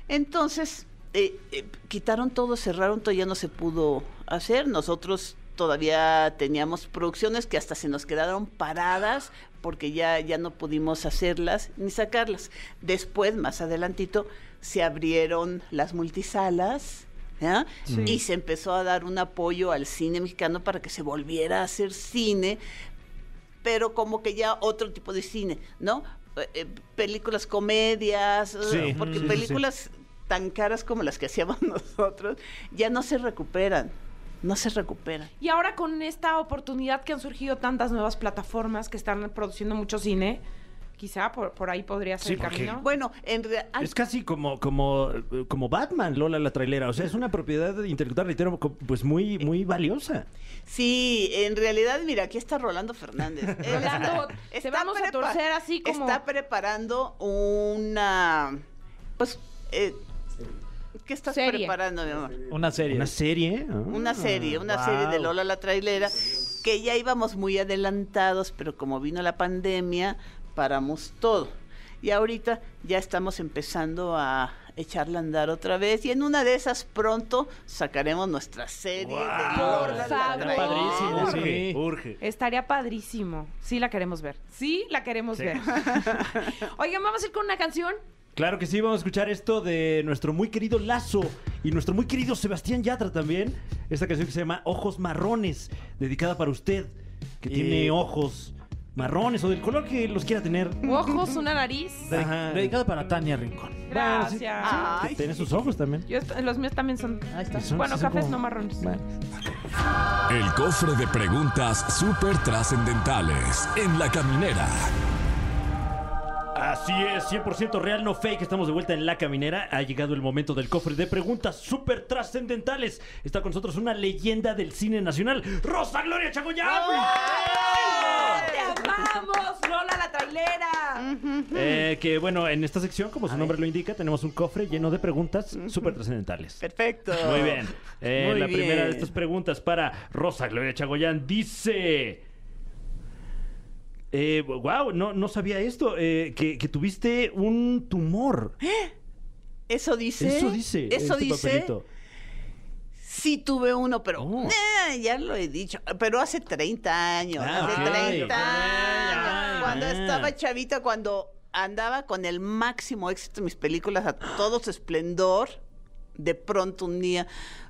S7: Entonces, eh, eh, quitaron todo, cerraron todo, ya no se pudo hacer. Nosotros todavía teníamos producciones que hasta se nos quedaron paradas porque ya, ya no pudimos hacerlas ni sacarlas. Después, más adelantito, se abrieron las multisalas. Y se empezó a dar un apoyo al cine mexicano para que se volviera a hacer cine, pero como que ya otro tipo de cine, ¿no? Eh, eh, películas comedias,
S3: Sí.
S7: eh, porque
S3: sí.
S7: películas tan caras como las que hacíamos nosotros ya no se recuperan, no se recuperan.
S2: Y ahora con esta oportunidad que han surgido tantas nuevas plataformas que están produciendo mucho cine, quizá por, por ahí podría ser
S3: Sí,
S2: el
S3: porque-
S2: camino.
S7: Bueno, en realidad...
S3: Es casi como, como, como Batman, Lola la trailera. O sea, es una propiedad intelectual, reitero, co- pues muy, muy valiosa.
S7: Sí, en realidad, mira, aquí está Rolando Fernández.
S2: Rolando, te vamos a torcer así como-
S7: Está preparando una... Pues, eh, ¿qué estás
S2: Serie.
S7: preparando, mi amor?
S4: Una serie.
S3: ¿Una serie? Ah.
S7: Una serie, una
S4: wow.
S7: serie de Lola la trailera, que ya íbamos muy adelantados, pero como vino la pandemia, paramos todo. Y ahorita ya estamos empezando a echarla a andar otra vez y en una de esas pronto sacaremos nuestra serie de. Lola la
S2: Por favor.
S7: trailera.
S4: Padrísimo,
S3: Urge,
S4: sí.
S3: urge.
S2: Estaría padrísimo. Sí la queremos ver. Sí la queremos
S3: Sí.
S2: ver. Oigan, vamos a ir con una canción.
S3: Claro que sí, vamos a escuchar esto de nuestro muy querido Lazo y nuestro muy querido Sebastián Yatra también. Esta canción que se llama Ojos Marrones, dedicada para usted, que
S4: Y-
S3: tiene ojos marrones o del color que los quiera tener.
S2: Ojos, una nariz.
S3: Ajá.
S4: Dedicado para Tania Rincón.
S2: Gracias.
S3: Que tiene sus ojos también.
S2: Yo los míos también son.
S4: Ahí está.
S3: Son-
S2: Bueno, cafés
S3: como-
S2: no marrones.
S3: Bueno.
S1: El cofre de preguntas súper trascendentales en la caminera.
S3: Así es, 100% real, no fake. Estamos de vuelta en La Caminera. Ha llegado el momento del cofre de preguntas súper trascendentales. Está con nosotros una leyenda del cine nacional, Rosa Gloria Chagoyán.
S2: ¡Te amamos, Lola la trailera!
S3: Eh, que bueno, en esta sección, como su nombre lo indica, tenemos un cofre lleno de preguntas súper trascendentales.
S7: perfecto.
S3: Muy bien. Eh,
S7: Muy
S3: la primera de estas preguntas para Rosa Gloria Chagoyán dice... Eh, wow, no, no sabía esto, eh, que, que tuviste un tumor.
S7: Eso dice.
S3: Eso dice.
S7: Eso
S3: este
S7: dice.
S3: papelito.
S7: Sí tuve uno, pero
S3: Oh.
S7: eh, ya lo he dicho, pero hace 30 años,
S3: Ah,
S7: hace
S3: ok.
S7: 30
S3: Ok,
S7: años, cuando estaba chavita, cuando andaba con el máximo éxito de mis películas a todo su esplendor, de pronto un día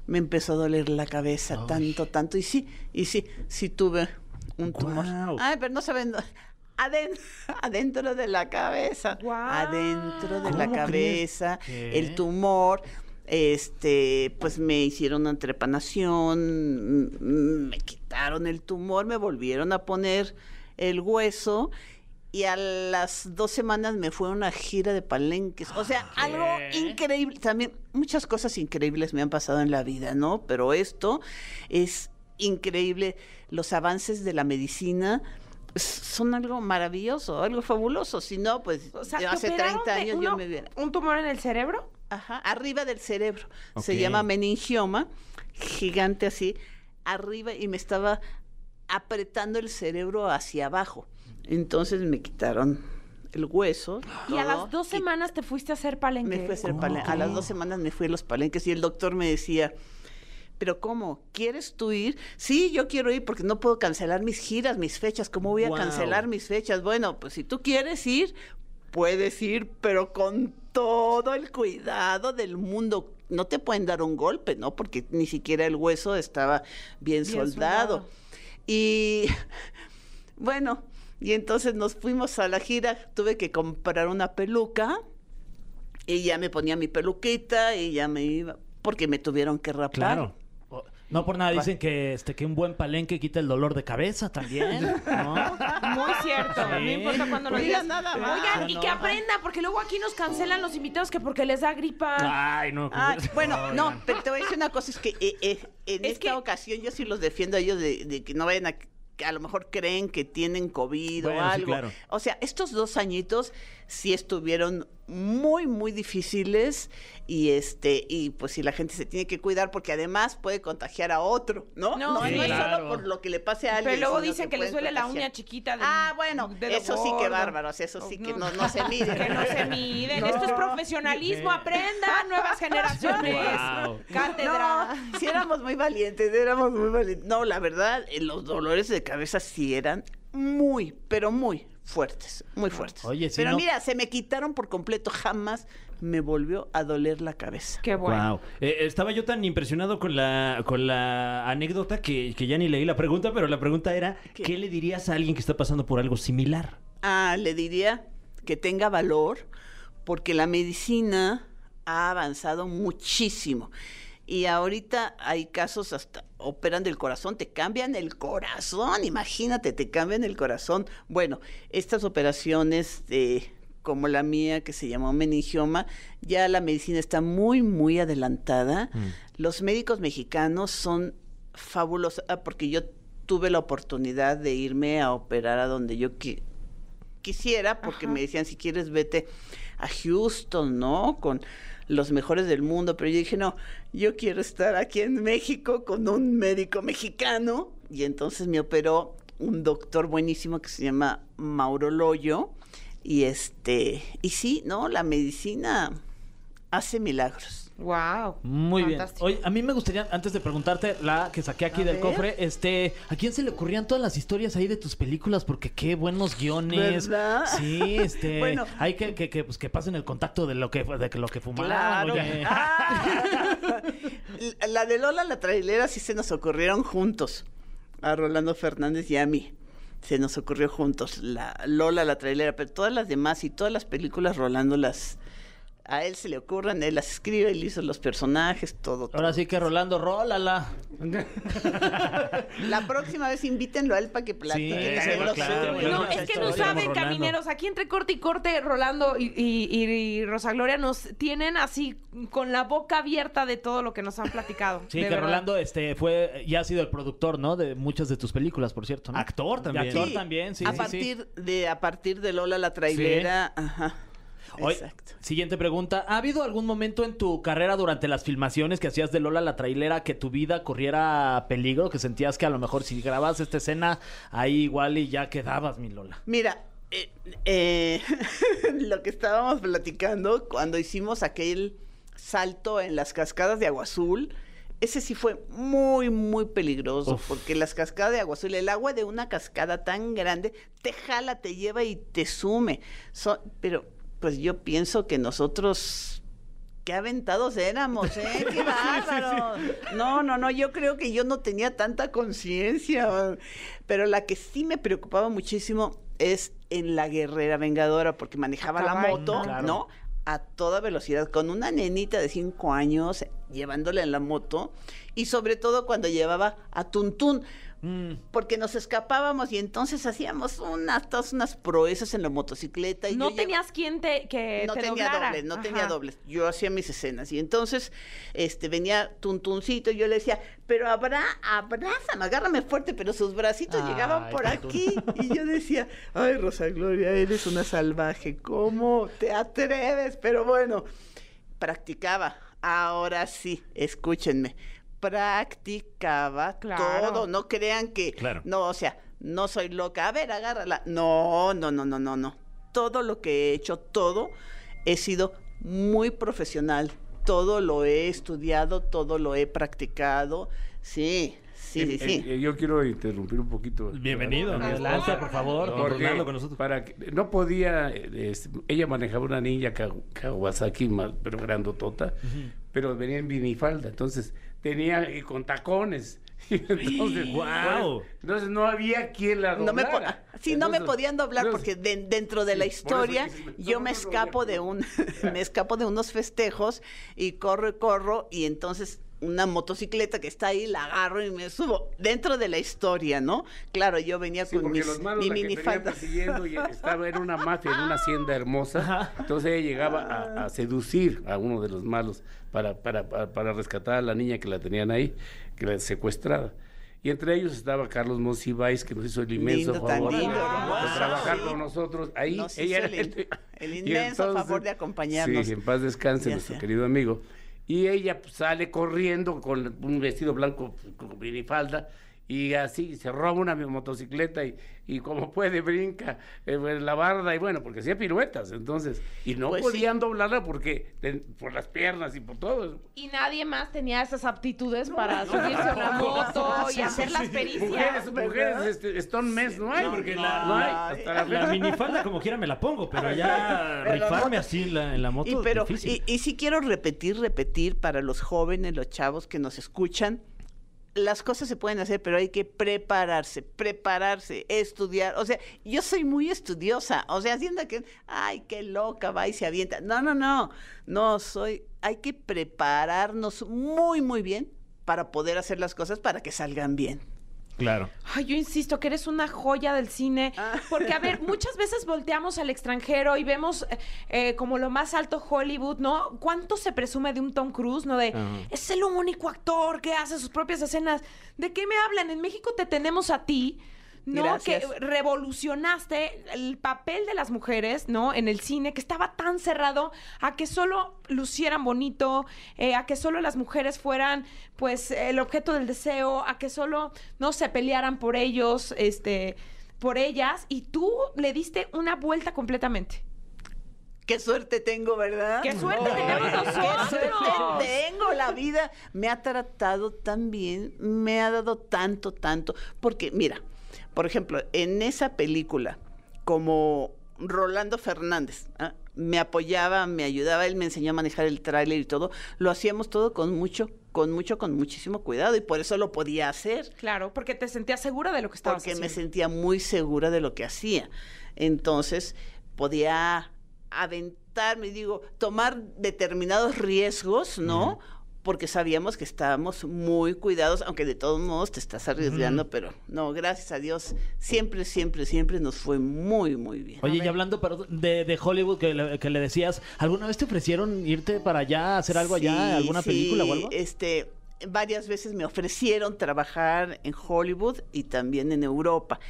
S7: me empezó a doler la cabeza tanto, tanto, y sí, y sí, sí tuve un tumor.
S3: Guau.
S7: Ay, pero no saben, aden- adentro de la cabeza, adentro de la cabeza,
S4: ¿Qué?
S7: el tumor, este, pues me hicieron una trepanación, mm, me quitaron el tumor, me volvieron a poner el hueso y a las dos semanas me fue a una gira de palenques. O sea, algo increíble. También muchas cosas increíbles me han pasado en la vida, ¿no? Pero esto es increíble. Los avances de la medicina son algo maravilloso, algo fabuloso. Si no, pues
S2: O sea, ¿te
S7: hace
S2: operaron
S7: 30
S2: de
S7: años yo
S2: uno-
S7: me hubiera...
S2: ¿Un tumor en el cerebro?
S7: Ajá, arriba del cerebro. Se llama meningioma, gigante así, arriba y me estaba apretando el cerebro hacia abajo. Entonces me quitaron el hueso.
S2: Y a las dos
S7: y
S2: semanas te fuiste a hacer palenque.
S7: Me fui a hacer palen- A las dos semanas me fui a los palenques y el doctor me decía, pero ¿cómo? ¿Quieres tú ir? Sí, yo quiero ir porque no puedo cancelar mis giras, mis fechas. ¿Cómo voy a cancelar mis fechas? Bueno, pues si tú quieres ir, puedes ir, pero con todo el cuidado del mundo. No te pueden dar un golpe, ¿no? Porque ni siquiera el hueso estaba bien,
S2: Bien
S7: soldado.
S2: soldado.
S7: Y bueno, y entonces nos fuimos a la gira, tuve que comprar una peluca y ya me ponía mi peluquita y ya me iba, porque me tuvieron que rapar.
S3: Claro.
S4: No por nada dicen que este que un buen palenque quita el dolor de cabeza también, ¿no?
S2: Muy cierto.
S4: Sí.
S2: No importa cuándo lo
S7: Mira,
S2: digas.
S7: nada más.
S2: Oigan, y
S4: No.
S2: que aprenda, porque luego aquí nos cancelan los invitados que porque les da gripa.
S3: Ay, no.
S7: Ah, bueno, no, pero te voy a decir una cosa, es que eh, eh, en
S2: Es
S7: esta
S2: que-
S7: ocasión yo sí los defiendo a ellos de, de que no vayan a que a lo mejor creen que tienen COVID
S3: Bueno,
S7: o
S3: sí,
S7: algo.
S3: claro.
S7: O sea, estos dos añitos sí estuvieron muy, muy difíciles y este, y pues sí la gente se tiene que cuidar porque además puede contagiar a otro, ¿no?
S2: No,
S7: no,
S2: sí.
S7: no es
S4: claro.
S7: solo por lo que le pase a alguien.
S2: Pero luego dicen que, les
S7: pueden
S2: duele la uña chiquita. del
S7: Ah, bueno, eso sí que bárbaros, eso sí que No. no, se mide.
S2: Que no se miden. Esto es profesionalismo. Aprendan, nuevas generaciones.
S3: Wow.
S2: Cátedra.
S7: No, sí éramos muy valientes, éramos muy valientes. No, la verdad, eh, los dolores de cabeza sí eran muy, pero muy fuertes, muy fuertes.
S4: Oye, sí,
S7: pero
S4: no-
S7: mira, se me quitaron por completo, jamás me volvió a doler la cabeza.
S2: Qué bueno.
S3: Wow. Eh, estaba yo tan impresionado con la, con la anécdota que, que ya ni leí la pregunta, pero la pregunta era,
S7: ¿Qué?
S3: ¿qué, le dirías a alguien que está pasando por algo similar?
S7: Ah, le diría que tenga valor, porque la medicina ha avanzado muchísimo. Y ahorita hay casos hasta operan del corazón, te cambian el corazón, imagínate, te cambian el corazón. Bueno, estas operaciones de como la mía que se llamó meningioma, ya la medicina está muy muy adelantada. Los médicos mexicanos son fabulosos, ah, porque yo tuve la oportunidad de irme a operar a donde yo qui- quisiera, porque
S2: Ajá.
S7: me decían, si quieres, vete a Houston, ¿no? Con los mejores del mundo, pero yo dije, no, yo quiero estar aquí en México con un médico mexicano, y entonces me operó un doctor buenísimo que se llama Mauro Loyo, y este, y sí, ¿no? La medicina hace milagros.
S2: Wow.
S4: Muy
S2: Fantástico.
S4: bien. Oye, a mí me gustaría, antes de preguntarte la que saqué aquí
S7: A
S4: del
S7: ver.
S4: cofre, este, ¿a quién se le ocurrían todas las historias ahí de tus películas? Porque qué buenos guiones.
S7: ¿Verdad?
S4: Sí, este,
S7: Bueno.
S4: hay que, que, que, pues, que pasen el contacto de lo que, de lo que fumaron.
S7: Claro. Ah. la de Lola la trailera sí se nos ocurrieron juntos. A Rolando Fernández y a mí. Se nos ocurrió juntos. La Lola la trailera, pero todas las demás y todas las películas Rolando las a él se le ocurren, él las escribe, él hizo los personajes, todo. todo.
S4: Ahora sí que Rolando, rólala.
S7: La próxima vez invítenlo a él para que platique.
S4: Sí,
S7: que lo
S4: claro,
S7: sube.
S4: bueno,
S2: No, es que no saben,
S3: Rolando.
S2: camineros. Aquí entre corte y corte, Rolando y, y- y Rosa Gloria nos tienen así con la boca abierta de todo lo que nos han platicado.
S4: Sí, que
S2: verdad.
S4: Rolando este, fue, ya ha sido el productor, ¿no? De muchas de tus películas, por cierto. ¿no?
S3: Actor también.
S4: actor
S7: Sí,
S4: también, sí,
S7: a
S4: sí, sí.
S7: partir de a partir de Lola la trailera, ajá. Exacto.
S4: Siguiente pregunta. ¿Ha habido algún momento en tu carrera durante las filmaciones que hacías de Lola la trailera que tu vida corriera peligro? Que sentías que a lo mejor si grababas esta escena, ahí igual y ya quedabas, mi Lola.
S7: Mira, eh, eh, lo que estábamos platicando cuando hicimos aquel salto en las cascadas de Agua Azul, ese sí fue muy, muy peligroso,
S4: Uf.
S7: porque las cascadas de Agua Azul, el agua de una cascada tan grande, te jala, te lleva y te sume. So- pero, pues yo pienso que nosotros... Qué aventados éramos, ¿eh? Qué bárbaros. No, no, no, yo creo que yo no tenía tanta conciencia. Pero la que sí me preocupaba muchísimo es en la guerrera vengadora, porque manejaba la moto,
S4: Claro.
S7: ¿no? A toda velocidad, con una nenita de cinco años llevándole en la moto y sobre todo cuando llevaba a Tuntún.
S3: Mm.
S7: Porque nos escapábamos y entonces hacíamos unas, todas unas proezas en la motocicleta. Y
S2: no tenías quien te que
S7: no
S2: te
S7: tenía
S2: doblara.
S7: dobles, no tenía dobles. Yo hacía mis escenas y entonces este venía Tuntuncito y yo le decía, pero habrá, abrázame, agárrame fuerte, pero sus bracitos
S4: Ay,
S7: llegaban por aquí. Y yo decía, ay Rosa Gloria, eres una salvaje, ¿cómo te atreves? Pero bueno, practicaba. Ahora sí, escúchenme. Practicaba
S2: Claro.
S7: todo, no crean que
S3: Claro.
S7: no, o sea, no soy loca. A ver, agárrala. No, no, no, no, no, no. Todo lo que he hecho, todo, he sido muy profesional. Todo lo he estudiado, todo lo he practicado. Sí, sí, sí,
S8: Eh,
S7: sí.
S8: eh, yo quiero interrumpir un poquito.
S3: Bienvenido.
S4: Adelante, por favor.
S8: Porque
S3: Rolando con nosotros.
S8: Para que, no podía, eh, este, ella manejaba una ninja Ka- Kawasaki, pero grandotota, pero venía en minifalda, entonces tenía y con tacones. Y entonces,
S3: ¡Guau!
S8: bueno, entonces no había quien la
S7: No me,
S8: doblara.
S7: sí, no me
S8: Entonces-
S7: podían doblar
S8: entonces-
S7: porque de- dentro de la
S8: Sí,
S7: historia yo me escapo de un me escapo de unos festejos y corro y corro y entonces una motocicleta que está ahí la agarro y me subo dentro de la historia, ¿no? Claro, yo venía
S8: Sí,
S7: con mis,
S8: los malos
S7: mi minifalda.
S8: y estaba en una mafia, en una hacienda hermosa. Entonces ella llegaba a, a seducir a uno de los malos para, para, para, para rescatar a la niña que la tenían ahí, que la secuestrada. Y entre ellos estaba Carlos Monsiváis, que nos hizo el inmenso
S7: Lindo,
S8: favor de-
S7: lindo,
S8: de,
S7: hermoso,
S8: trabajar
S7: sí.
S8: con nosotros. Ahí
S7: Nos
S8: ella
S7: hizo
S8: era
S7: el inmenso favor de acompañarnos.
S8: Sí, en paz descanse
S7: Ya
S8: nuestro
S7: sea.
S8: querido amigo. Y ella pues, sale corriendo con un vestido blanco con minifalda y así se roba una motocicleta y, y como puede brinca eh, en la barda y bueno, porque hacía piruetas entonces y no
S7: Pues sí.
S8: podían doblarla porque ten- por las piernas y por todo.
S2: Y nadie más tenía esas aptitudes para subirse a una moto y hacer las pericias.
S8: Mujeres, mujeres, este, Stone Mess no hay,
S3: No, porque la-
S8: no hay,
S7: la-
S8: hasta la
S3: La minifalda como quiera me la pongo, pero ya
S7: Pero
S3: rifarme
S7: no-
S3: así en la, en la moto
S7: Y, pero,
S3: difícil.
S7: y, y sí quiero repetir, repetir para los jóvenes, los chavos que nos escuchan, las cosas se pueden hacer, pero hay que prepararse, prepararse, estudiar. O sea, yo soy muy estudiosa, o sea, haciendo que, ay, qué loca, va y se avienta. No, no, no, no, soy, hay que prepararnos muy, muy bien para poder hacer las cosas para que salgan bien.
S3: Claro.
S2: Ay, yo insisto que eres una joya del cine.
S7: Ah.
S2: Porque, a ver, muchas veces volteamos al extranjero y vemos eh, como lo más alto Hollywood, ¿no? ¿Cuánto se presume de un Tom Cruise, no? De, es el único actor que hace sus propias escenas. ¿De qué me hablan? En México te tenemos a ti. ¿No?
S7: Gracias.
S2: Que revolucionaste el papel de las mujeres, ¿no? En el cine, que estaba tan cerrado a que solo lucieran bonito, eh, a que solo las mujeres fueran, pues, el objeto del deseo, a que solo no se pelearan por ellos, este, por ellas, y tú le diste una vuelta completamente.
S7: Qué suerte tengo, ¿verdad?
S2: ¡Qué suerte tenemos
S7: Qué
S2: nosotros!
S7: suerte tengo. La vida me ha tratado tan bien, me ha dado tanto, tanto. Porque, mira, por ejemplo, en esa película, como Rolando Fernández, ¿ah? me apoyaba, me ayudaba, él me enseñó a manejar el tráiler y todo, lo hacíamos todo con mucho, con mucho, con muchísimo cuidado y por eso lo podía hacer
S2: Claro, porque te sentías segura de lo que estabas
S7: porque me
S2: haciendo.
S7: sentía muy segura de lo que hacía. Entonces, podía aventarme, digo, tomar determinados riesgos, ¿no? Porque sabíamos que estábamos muy cuidados, aunque de todos modos te estás arriesgando, pero no, gracias a Dios, siempre, siempre, siempre nos fue muy, muy bien.
S4: Oye, y hablando de, de Hollywood que le, que le decías, ¿alguna vez te ofrecieron irte para allá, hacer algo allá, alguna
S7: sí,
S4: película o algo?
S7: Este, varias veces me ofrecieron trabajar en Hollywood y también en Europa.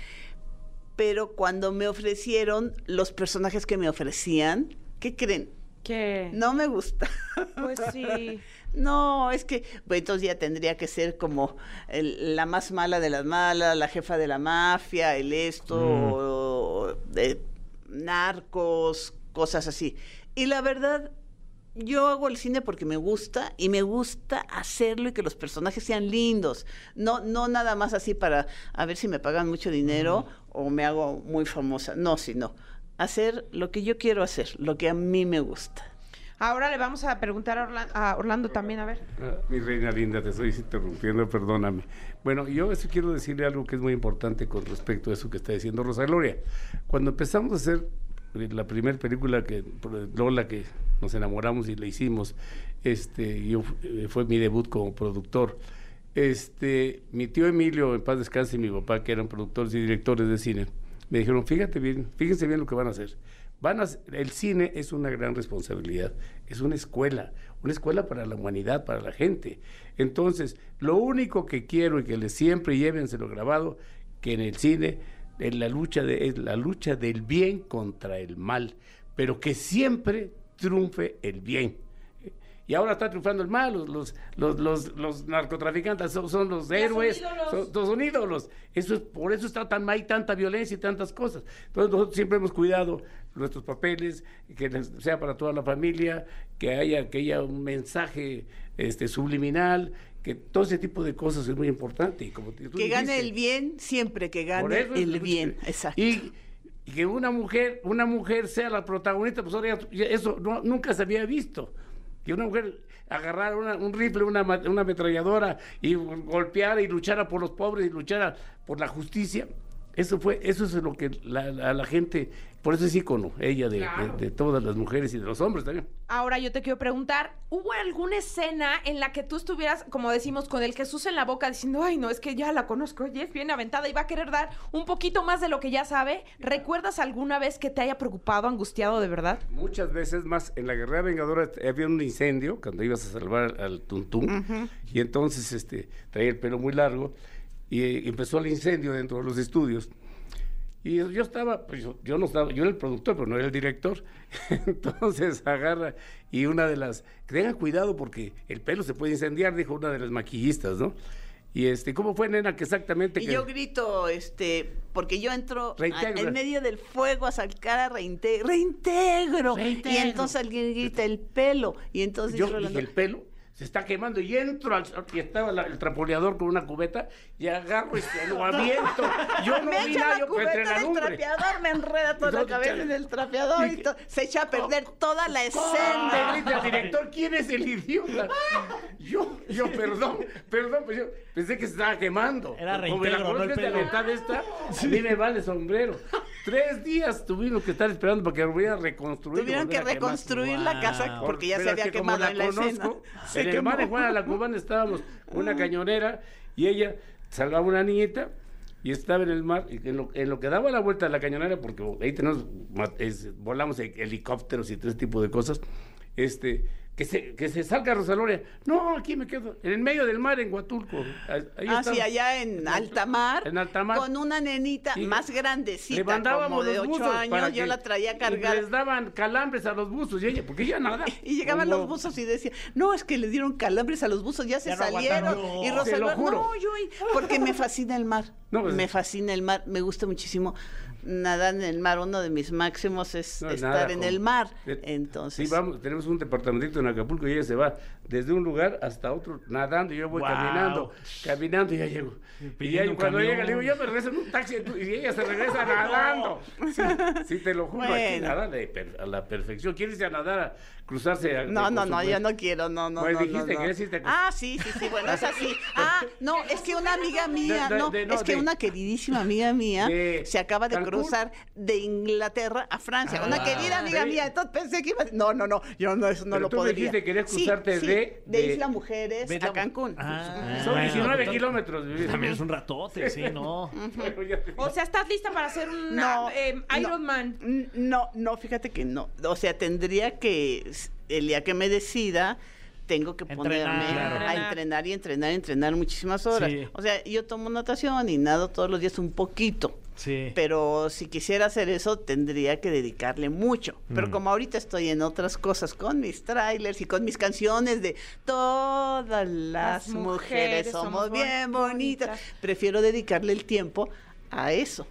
S7: Pero cuando me ofrecieron los personajes que me ofrecían, ¿qué creen?
S2: Que,
S7: No me gusta.
S2: pues sí.
S7: No, es que pues, entonces ya tendría que ser como el- la más mala de las malas, la jefa de la mafia, el esto,
S3: Mm.
S7: o de narcos, cosas así. Y la verdad, yo hago el cine porque me gusta y me gusta hacerlo y que los personajes sean lindos. No, no nada más así para a ver si me pagan mucho dinero o me hago muy famosa. No, sino hacer lo que yo quiero hacer, lo que a mí me gusta.
S2: Ahora le vamos a preguntar a, Orla- a Orlando también, a ver.
S8: Ah, Mi reina linda, te estoy interrumpiendo, perdóname. Bueno, yo eso quiero decirle algo que es muy importante con respecto a eso que está diciendo Rosa Gloria. Cuando empezamos a hacer la primera película que Lola que nos enamoramos y le hicimos, este, yo eh, fue mi debut como productor. Este, mi tío Emilio, en paz descanse, y mi papá, que eran productores y directores de cine, me dijeron, fíjate bien, fíjense bien lo que van a hacer. Van a, el cine es una gran responsabilidad, es una escuela, una escuela para la humanidad, para la gente. Entonces, lo único que quiero y que les siempre llévenselo grabado, que en el cine en la lucha de, es la lucha del bien contra el mal, pero que siempre triunfe el bien. Y ahora está triunfando el mal, los, los, los, los, narcotraficantes son, son los héroes,
S2: ídolos.
S8: son, son ídolos. Eso es, por eso está tan, hay tanta violencia y tantas cosas. Entonces nosotros siempre hemos cuidado nuestros papeles, que sea para toda la familia, que haya, que haya un mensaje este, subliminal, que todo ese tipo de cosas es muy importante. Y como tú
S7: Que gane el bien siempre que gane el bien. Exacto.
S8: Y, y que una mujer, una mujer sea la protagonista, pues ahora ya eso no- nunca se había visto. Que una mujer agarrara una- un rifle, una, una ametralladora y golpeara y luchara por los pobres y luchara por la justicia. Eso fue, eso es lo que la, la- la gente, por eso es ícono, ella de, de- de todas las mujeres y de los hombres también.
S2: Ahora yo te quiero preguntar, ¿hubo alguna escena en la que tú estuvieras, como decimos, con el Jesús en la boca diciendo, ay, no, es que ya la conozco, ella es bien aventada y va a querer dar un poquito más de lo que ya sabe? ¿Recuerdas alguna vez que te haya preocupado, angustiado de verdad?
S8: Muchas veces más, en la Guerrera Vengadora había un incendio cuando ibas a salvar al Tuntún y entonces este, traía el pelo muy largo y empezó el incendio dentro de los estudios. Y yo estaba, pues yo, yo no estaba, yo era el productor, pero no era el director. Entonces agarra y una de las, tengan cuidado porque el pelo se puede incendiar, dijo una de las maquillistas, ¿no? Y este, ¿cómo fue, nena, que exactamente?
S7: Y
S8: que-
S7: yo grito, este, porque yo entro a- en medio del fuego a sacar a reintegro, reintegro. Y
S8: Reintegro.
S7: entonces alguien grita el pelo. Y entonces
S8: yo
S7: Rolando,
S8: dije, el pelo se está quemando y entro al y estaba la- el trapoleador con una cubeta y agarro y se lo aviento. Yo no
S7: me
S8: vi
S7: echa
S8: nada,
S7: la
S8: yo entre la
S7: del
S8: lumbre.
S7: trapeador, me enreda toda la cabeza
S8: chale.
S7: en el trapeador y se echa a perder toda la
S8: Le
S7: escena.
S8: grita al director, ¿quién es el idiota? Yo, yo, perdón, perdón, pues yo pensé que se estaba quemando.
S4: Era
S8: Como me la
S4: reintegro, no el
S8: esta
S4: pelo.
S8: esta, a mí me vale sombrero. Tres días tuvimos que estar esperando para que volviera a reconstruir.
S7: Tuvieron que
S8: a quemar.
S7: reconstruir la casa
S4: Wow.
S7: porque ya
S8: Pero
S7: se
S8: es
S7: había
S8: que como
S7: quemado en la escena.
S8: conozco,
S7: Se
S8: en el mar de Juana la Cubana estábamos con una cañonera y ella salvaba una niñita y estaba en el mar en lo, en lo que daba la vuelta a la cañonera porque ahí tenemos es- volamos he- helicópteros y todo ese tipo de cosas este que se, que se salga Rosaloria no aquí me quedo en el medio del mar en Huatulco ahí
S7: Ah,
S8: estaba.
S7: sí, allá en alta mar,
S8: En alta mar.
S7: con una nenita
S8: Sí.
S7: más
S8: le
S7: grandecita,
S8: mandábamos
S7: como de
S8: los
S7: ocho
S8: para
S7: años, yo la traía
S8: y
S7: cargada.
S8: les daban calambres a los buzos y ella porque ella nada
S7: Y llegaban
S8: Como-
S7: los buzos y decía, no, es que le dieron calambres a los buzos, ya se
S4: Ya
S7: salieron. y
S4: No,
S8: lo juro.
S7: no, yo, porque me fascina el mar.
S8: No, pues-
S7: me fascina el mar, me gusta muchísimo nadar en el mar. Uno de mis máximos es
S8: No,
S7: estar
S8: nada,
S7: en el mar.
S8: Eh,
S7: Entonces,
S8: Sí, vamos, tenemos un departamentito en Acapulco y ella se va desde un lugar hasta otro nadando y yo voy caminando, caminando y ya llego. Y ya cuando
S3: camión.
S8: llega le digo, yo me regreso en un taxi y ella se regresa nadando. Sí, sí, te lo juro, aquí
S7: Bueno.
S8: nada de per- a la perfección. ¿Quieres ir a nadar a cruzarse? a-
S7: No, no, no, yo no quiero, no, no,
S8: Pues
S7: no,
S8: dijiste
S7: no,
S8: que
S7: no.
S8: ya hiciste-
S7: Ah, sí, sí, sí, bueno, es así. Ah, no, es que una amiga mía,
S8: De- de-
S7: no,
S8: de- no,
S7: es que
S8: de-
S7: una queridísima amiga mía se acaba de
S8: Cancún.
S7: cruzar de Inglaterra a Francia.
S8: Ah,
S7: una querida amiga mía, entonces pensé que iba. No, no, no, yo no, eso no
S8: Pero
S7: lo
S8: tú
S7: podría.
S8: dijiste que querías cruzarte
S7: sí,
S8: de-
S7: de,
S8: de-
S7: Isla Mujeres
S4: de
S7: a Cancún.
S4: Ah,
S8: Son
S4: bueno,
S8: 19
S4: entonces-
S8: kilómetros.
S3: También es un ratote, sí, ¿no?
S2: O sea, ¿estás lista para ser un
S7: No,
S2: eh,
S7: no.
S2: Iron Man?
S7: No, no, fíjate que no. O sea, tendría que, el día que me decida, tengo que
S4: Entrenar.
S7: ponerme
S4: Claro.
S7: a entrenar y entrenar y entrenar muchísimas horas.
S4: Sí.
S7: O sea, yo tomo natación y nado todos los días un poquito.
S4: Sí.
S7: Pero si quisiera hacer eso, tendría que dedicarle mucho. Pero
S4: Mm.
S7: como ahorita estoy en otras cosas, con mis trailers y con mis canciones de todas las,
S2: Las
S7: mujeres,
S2: mujeres
S7: somos,
S2: somos
S7: bien
S2: bon-
S7: bonitas,
S2: bonitas.
S7: prefiero dedicarle el tiempo a eso.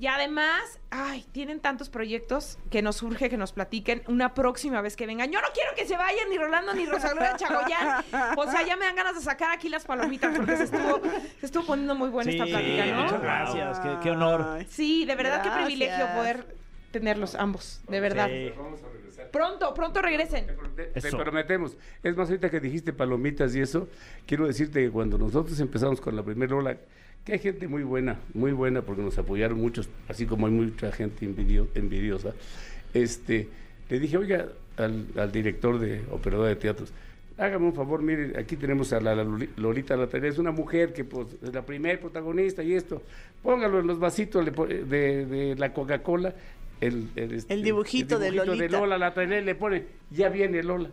S2: Y además, ay, tienen tantos proyectos que nos urge que nos platiquen una próxima vez que vengan. Yo no quiero que se vayan ni Rolando ni Rosalía Chagoyán. O sea, ya me dan ganas de sacar aquí las palomitas porque se estuvo, se estuvo poniendo muy buena esta plática, ¿no?
S4: muchas gracias, qué, qué honor.
S2: Sí, de verdad qué privilegio poder tenerlos ambos, de verdad.
S4: Sí.
S8: Vamos a regresar.
S2: Pronto, pronto regresen.
S8: Te, prometemos. Es más, ahorita que dijiste palomitas y eso, quiero decirte que cuando nosotros empezamos con la primera ola, que hay gente muy buena, muy buena, porque nos apoyaron muchos, así como hay mucha gente envidio- envidiosa, este, le dije, oiga, al, al director de operador de teatros, hágame un favor, mire, aquí tenemos a la, la Loli- Lolita Latarea, es una mujer que pues, es la primer protagonista y esto, póngalo en los vasitos de, de la Coca-Cola. El, este,
S7: El dibujito de
S8: dibujito
S7: Lolita.
S8: Lola, la trailera le pone, ya viene Lola.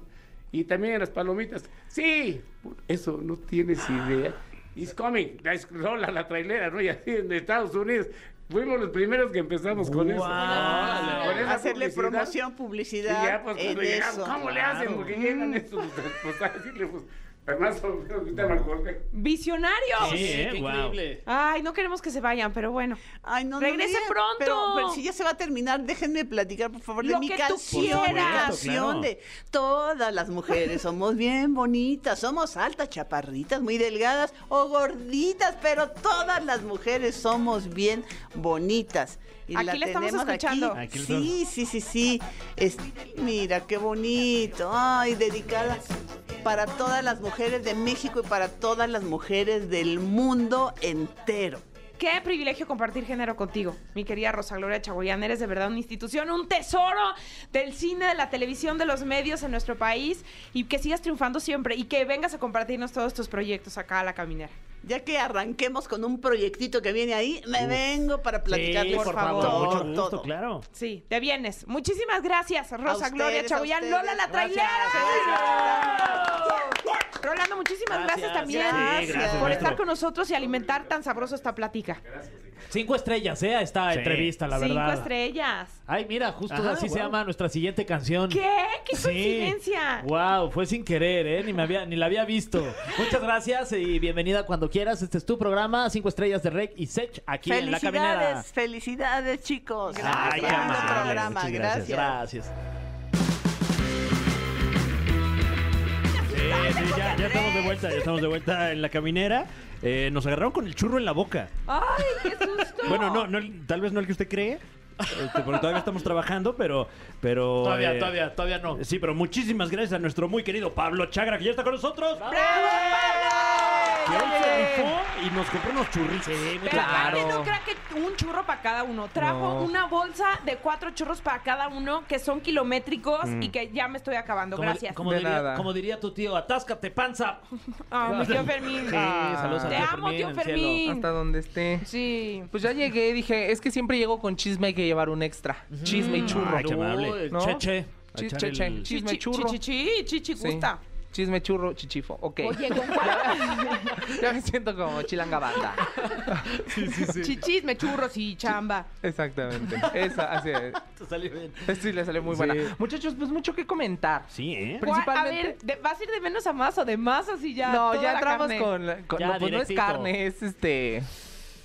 S8: Y también las palomitas. Sí, eso no tienes idea. It's coming. Es Lola, la trailera, ¿no? Y así en Estados Unidos. Fuimos los primeros que empezamos con eso.
S7: Ah,
S8: Con esa
S7: hacerle
S8: publicidad.
S7: promoción,
S8: Y
S7: publicidad
S8: ya, pues, cuando llegamos,
S7: eso.
S8: ¿cómo le hacen? Porque llegan estos, pues, a decirle, pues, además, ahorita me acordé.
S2: ¡Visionarios!
S3: Sí, ¿eh?
S4: qué
S3: Wow.
S4: increíble.
S2: Ay, no queremos que se vayan, pero bueno.
S7: Ay, no, no
S2: Regrese
S7: digan,
S2: pronto.
S7: Pero, pero si ya se va a terminar, déjenme platicar, por favor, de
S2: Lo
S7: mi
S2: que tú
S7: canción. Mi
S2: quieras.
S7: canción
S3: Claro.
S7: de todas las mujeres somos bien bonitas, somos altas, chaparritas, muy delgadas o gorditas, pero todas las mujeres somos bien bonitas. Y
S2: Aquí la estamos
S7: tenemos
S2: escuchando.
S3: Aquí la
S7: sí, sí, sí, sí. Es- mira, qué bonito. Ay, dedicada para todas las mujeres de México y para todas las mujeres del mundo entero.
S2: Qué privilegio compartir género contigo, mi querida Rosa Gloria Chagoyán. Eres de verdad una institución, un tesoro del cine, de la televisión, de los medios en nuestro país y que sigas triunfando siempre y que vengas a compartirnos todos tus proyectos acá a la caminera.
S7: Ya que arranquemos con un proyectito que viene ahí, me vengo para platicarles
S2: por favor.
S7: todo,
S3: Mucho gusto,
S7: todo.
S3: claro.
S2: Sí, te vienes. Muchísimas gracias, Rosa
S7: ustedes,
S2: Gloria
S7: ustedes.
S2: Lola la trailera. Rolando, muchísimas gracias,
S4: Gracias.
S2: también
S7: Sí, gracias,
S2: por
S3: maestro.
S2: estar con nosotros y alimentar tan sabroso esta plática.
S4: Cinco estrellas, ¿eh? Esta
S3: Sí.
S4: entrevista, la
S2: Cinco
S4: verdad.
S2: estrellas.
S4: Ay, mira, justo
S3: Ajá,
S4: así se
S3: wow.
S4: llama nuestra siguiente canción.
S2: ¿Qué? ¡Qué coincidencia!
S4: Wow, fue sin querer, ¿eh? Ni, me había, ni la había visto. Muchas gracias y bienvenida cuando quieras. Este es tu programa, Cinco Estrellas de Rec y Sech, aquí en La Caminera.
S7: Felicidades, felicidades, chicos.
S3: Ay, amables,
S7: programa,
S3: muchas gracias.
S7: gracias.
S4: Gracias.
S3: Sí, sí, ya, ya estamos de vuelta, ya estamos de vuelta en la caminera. Eh, nos agarraron con el churro en la boca.
S2: ¡Ay, qué susto!
S3: Bueno, no, no, tal vez no el que usted cree, este, porque todavía estamos trabajando, pero, pero
S4: Todavía,
S3: eh,
S4: todavía, todavía no.
S3: Sí, pero muchísimas gracias a nuestro muy querido Pablo Chagra, que ya está con nosotros. Que hoy se rifó y nos compró unos churritos.
S2: Pero aparte no crea que un churro para cada uno. Trajo
S9: No.
S2: una bolsa de cuatro churros para cada uno que son kilométricos y que ya me estoy acabando.
S4: Como,
S2: Gracias.
S4: como
S9: De
S4: diría,
S9: nada.
S4: como diría tu tío, atáscate, panza.
S2: Ah, mi tío Fermín.
S4: Sí, saludos a
S2: Te
S4: tío
S2: amo,
S4: Fermín,
S2: tío
S4: en el cielo.
S2: Fermín.
S9: Hasta donde esté.
S2: Sí.
S9: Pues ya llegué, dije, es que siempre llego con chisme, hay que llevar un extra. Chisme y churro.
S3: Ay, qué amable.
S9: ¿No?
S4: Cheche.
S3: A
S9: Chi-
S3: echar
S9: che- che.
S3: el-
S9: Chisme
S2: Chichi,
S9: churro.
S2: chichi, chichi,
S9: Sí.
S2: gusta.
S9: Chisme churro, chichifo. Ok.
S2: Oye,
S9: ya me siento como chilanga banda.
S2: Chichisme, churros y chamba.
S9: Exactamente. Esa, así es.
S4: Te salió bien.
S9: Sí, le salió muy buena. Muchachos, pues mucho que comentar.
S3: Sí, ¿eh?
S2: ¿Cuál- A
S9: Principalmente-
S2: ver, de- ¿vas a ir de menos a más o de más así ya?
S9: no,
S2: toda
S9: ya
S2: la
S9: entramos
S2: carne?
S9: con, la- con-
S4: Ya,
S9: no, pues no es
S4: directito.
S9: carne, es este.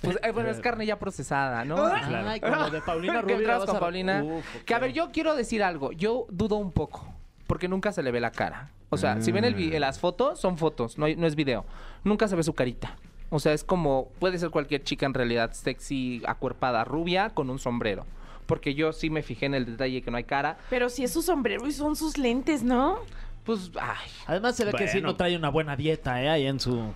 S9: Pues, eh, bueno, es carne ya procesada, ¿no?
S3: Claro.
S4: Ay, con lo de Paulina
S9: Que
S4: Rubio. vas
S9: con
S4: a-
S9: Paulina.
S4: Uf,
S9: Que a ver, yo quiero decir algo. Yo dudo un poco. Porque nunca se le ve la cara. O sea, si ven el las fotos, son fotos, no, hay- no es video. Nunca se ve su carita. O sea, es como, puede ser cualquier chica en realidad sexy, acuerpada, rubia, con un sombrero. Porque yo sí me fijé en el detalle que no hay cara.
S2: Pero si es su sombrero y son sus lentes, ¿no?
S9: Pues, ay.
S4: Además se ve que sí no trae una buena dieta, ¿eh? Ahí en su...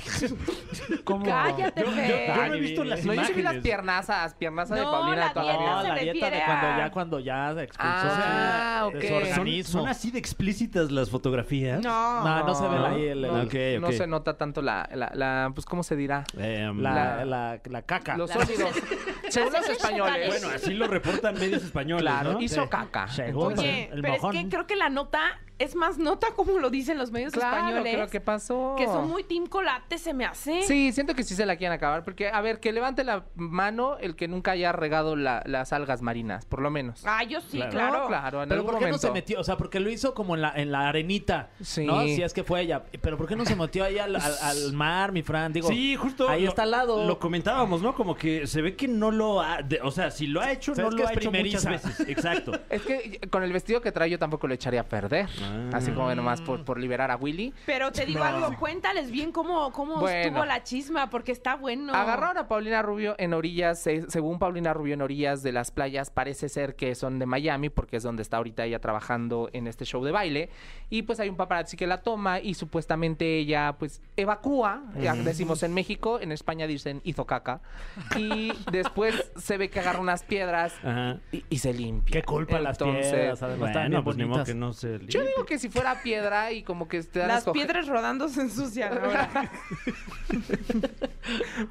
S4: ¿Cómo?
S2: Cállate, Fer.
S3: Yo no he visto las
S9: No, yo sí vi las
S3: imágenes.
S9: piernazas, piernazas de
S2: No,
S9: Paulina
S2: la
S9: de toda la
S2: dieta
S9: vida.
S4: No,
S2: se
S4: la dieta de cuando ya, cuando ya expulsó
S9: Ah,
S4: de su
S9: Son-
S3: ¿Son, así de explícitas las fotografías?
S2: No.
S4: No, no se ve
S9: No,
S4: ahí el, el-
S9: no,
S3: Ok,
S9: no se nota tanto la, la, la- pues, ¿cómo se dirá?
S3: Em,
S4: la, la, la caca.
S9: Los sólidos. Según los españoles.
S3: Bueno, así lo reportan medios españoles,
S9: Claro,
S3: ¿no?
S9: hizo
S3: Sí.
S9: caca.
S4: Según. El
S2: pero
S4: mojón.
S2: es que creo que la nota es más nota como lo dicen los medios
S9: claro,
S2: españoles.
S9: creo que pasó.
S2: que son muy team colate, se me hace.
S9: Sí, siento que sí se la quieren acabar. Porque, a ver, que levante la mano el que nunca haya regado la- las algas marinas, por lo menos.
S2: Ah, yo sí,
S3: Claro.
S2: claro.
S9: No, claro, en
S4: Pero
S9: algún
S4: ¿por qué no se metió? O sea, porque lo hizo como en la, en la arenita.
S9: Sí.
S4: ¿No? Si es que fue ella. Pero ¿por qué no se metió ahí al, al- al mar, mi Fran? Digo,
S3: Sí, justo.
S4: Ahí
S3: lo-
S4: está al lado.
S3: Lo comentábamos, ¿no? Como que se ve que no lo ha. de- o sea, si lo ha hecho,
S4: ¿Sabes
S3: no lo ha hecho muchas veces. Exacto.
S9: Es que con el vestido que trae yo tampoco lo echaría a perder.
S3: Ah.
S9: Así como nomás por, por liberar a Willy.
S2: Pero te digo algo, cuéntales bien cómo, cómo
S9: Bueno.
S2: estuvo la chisma, porque está bueno.
S9: Agarraron a Paulina Rubio en orillas, se- según Paulina Rubio, en orillas de las playas, parece ser que son de Miami, porque es donde está ahorita ella trabajando en este show de baile. Y pues hay un paparazzi que la toma y supuestamente ella pues evacúa, ya decimos en México, en España dicen hizo caca. Y después se ve que agarra unas piedras y, y se limpia.
S4: Qué culpa las
S9: Entonces,
S4: piedras, además
S3: Bueno, pues ni modo que no se
S9: Yo
S3: limpie.
S9: Digo que si fuera piedra y como que te dan a
S2: Las
S9: escoger-
S2: piedras rodando se ensucian ahora.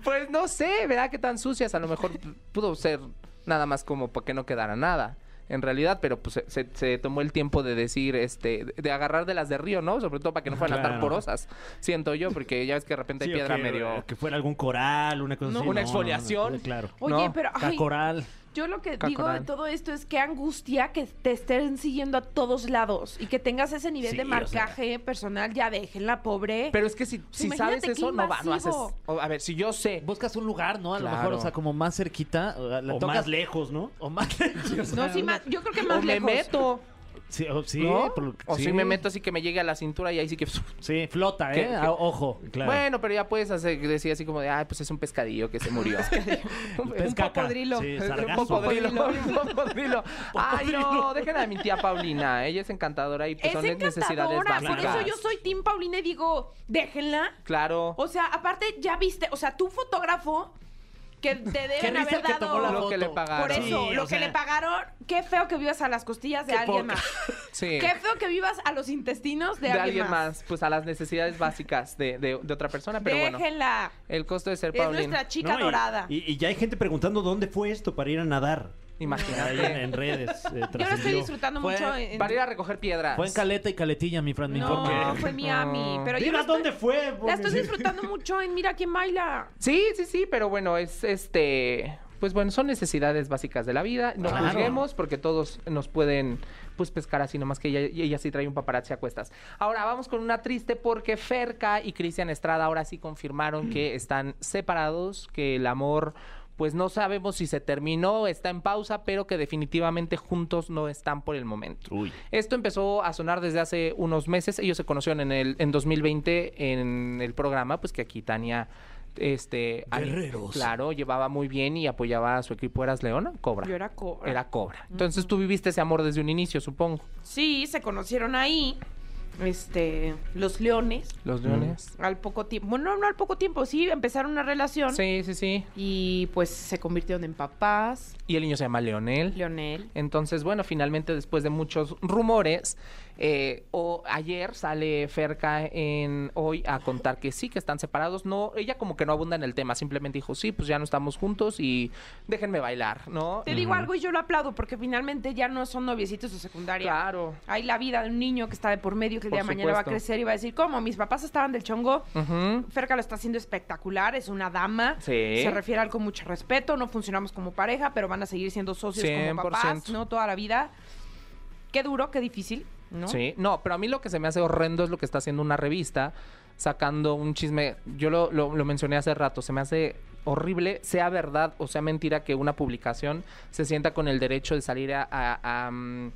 S9: Pues no sé, ¿verdad? Qué tan sucias. A lo mejor pudo ser nada más como para que no quedara nada. En realidad, pero pues se, se- se tomó el tiempo de decir, este, de agarrar de las de río, ¿no? Sobre todo para que no fueran a estar
S3: Claro.
S9: porosas. Siento yo, porque ya ves que de repente
S3: Sí,
S9: hay piedra
S3: que,
S9: medio.
S3: que fuera algún coral, una cosa
S2: No,
S3: así.
S9: una
S3: no,
S9: exfoliación.
S3: no, claro.
S2: Oye,
S9: No,
S2: pero ay,
S4: Cacoral.
S2: Yo lo que
S9: Cacoral.
S2: digo de todo esto es que angustia que te estén siguiendo a todos lados y que tengas ese nivel
S3: Sí,
S2: de
S3: o sea.
S2: marcaje personal, ya déjenla, pobre.
S9: Pero es que si, sabes
S2: qué
S9: eso, no va, no haces. o, a ver, si yo sé.
S4: Buscas un lugar, ¿no? A lo mejor, o sea, como más cerquita. o tocas
S3: más lejos, ¿no?
S4: O más
S2: no, sí, más- yo creo que
S9: O
S2: más
S9: me
S2: lejos.
S9: meto.
S4: Sí, o, sí,
S9: ¿no?
S4: por-
S9: O
S4: sí.
S9: si me meto así que me llegue a la cintura y ahí sí que.
S4: Sí, flota, ¿eh?
S9: ¿Qué- qué?
S4: Ah, Ojo.
S3: Claro.
S9: Bueno, pero ya puedes hacer, decir así como de, ay, pues es un pescadillo que se murió.
S2: Un
S4: Pescaca.
S2: popodrilo.
S3: Sí,
S9: Un popodrilo, un popodrilo. Ay, no, dejen a mi tía Paulina. Ella es encantadora y pues
S2: Es
S9: son necesidades
S2: encantadora, por
S9: básicas.
S2: eso yo soy Team Paulina y digo, déjenla.
S9: Claro.
S2: O sea, aparte, ya viste, o sea, tu fotógrafo que te deben haber
S4: el que tomó la
S2: dado.
S9: lo que le pagaron.
S2: Por eso,
S3: Sí,
S2: lo que
S3: sea-
S2: le pagaron, qué feo que vivas a las costillas de
S3: Qué
S2: alguien
S3: poca.
S2: más.
S9: Sí.
S2: Qué feo que vivas a los intestinos de,
S9: de alguien más. Pues a las necesidades básicas de, de- de otra persona. Pero bueno,
S2: Déjenla.
S9: el costo de ser
S2: Es
S9: Paulina.
S2: nuestra chica
S3: No,
S2: dorada.
S3: Y, y ya hay gente preguntando dónde fue esto para ir a nadar. Ahí en,
S9: Imagínate.
S3: en redes. eh,
S2: Yo lo estoy disfrutando
S4: Fue-
S2: mucho. en-
S9: Para ir a recoger piedras.
S4: Fue en Caleta y Caletilla, mi Fran, me
S2: No,
S4: informe.
S2: fue Miami. Pero yo estoy-
S3: dónde fue.
S2: La estoy disfrutando mucho en Mira quién baila.
S9: Sí, sí, sí, pero bueno, es este. Pues bueno, son necesidades básicas de la vida. No
S4: Claro.
S9: juzguemos porque todos nos pueden pues pescar así, nomás que ella, ella sí trae un paparazzi a cuestas. Ahora vamos con una triste porque Ferca y Cristian Estrada ahora sí confirmaron que están separados, que el amor pues no sabemos si se terminó, está en pausa, pero que definitivamente juntos no están por el momento.
S3: Uy.
S9: Esto empezó a sonar desde hace unos meses. Ellos se conocieron en el en 2020 en el programa, pues que aquí Tania este ahí,
S3: Guerreros.
S9: claro, llevaba muy bien y apoyaba a su equipo eras Leona, Cobra.
S2: Yo era cobra.
S9: Era Cobra. Entonces tú viviste ese amor desde un inicio, supongo.
S2: Sí, se conocieron ahí. Este, los leones.
S9: Los Leones.
S2: Al poco tiempo. Bueno, no al poco tiempo, sí, empezaron una relación.
S9: Sí, sí, sí.
S2: Y pues se convirtieron en papás.
S9: Y el niño se llama Leonel.
S2: Leonel.
S9: Entonces, bueno, finalmente después de muchos rumores, eh, o ayer sale Ferca en hoy a contar que sí, que están separados. No, ella como que no abunda en el tema, simplemente dijo, sí, pues ya no estamos juntos y déjenme bailar, ¿no?
S2: Te digo algo y yo lo aplaudo porque finalmente ya no son noviecitos de secundaria.
S9: Claro.
S2: Hay la vida de un niño que está de por medio que el
S9: Por
S2: día de mañana va a crecer y va a decir, ¿cómo? Mis papás estaban del chongo.
S9: Ujú.
S2: Ferca lo está haciendo espectacular, es una dama.
S9: Sí.
S2: Se refiere al con mucho respeto, no funcionamos como pareja, pero van a seguir siendo socios como
S9: 100%.
S2: papás, ¿no? Toda la vida. Qué duro, qué difícil, ¿no?
S9: Sí, no, pero a mí lo que se me hace horrendo es lo que está haciendo una revista sacando un chisme. Yo lo, lo- mencioné hace rato, se me hace horrible, sea verdad o sea mentira, que una publicación se sienta con el derecho de salir a, mm,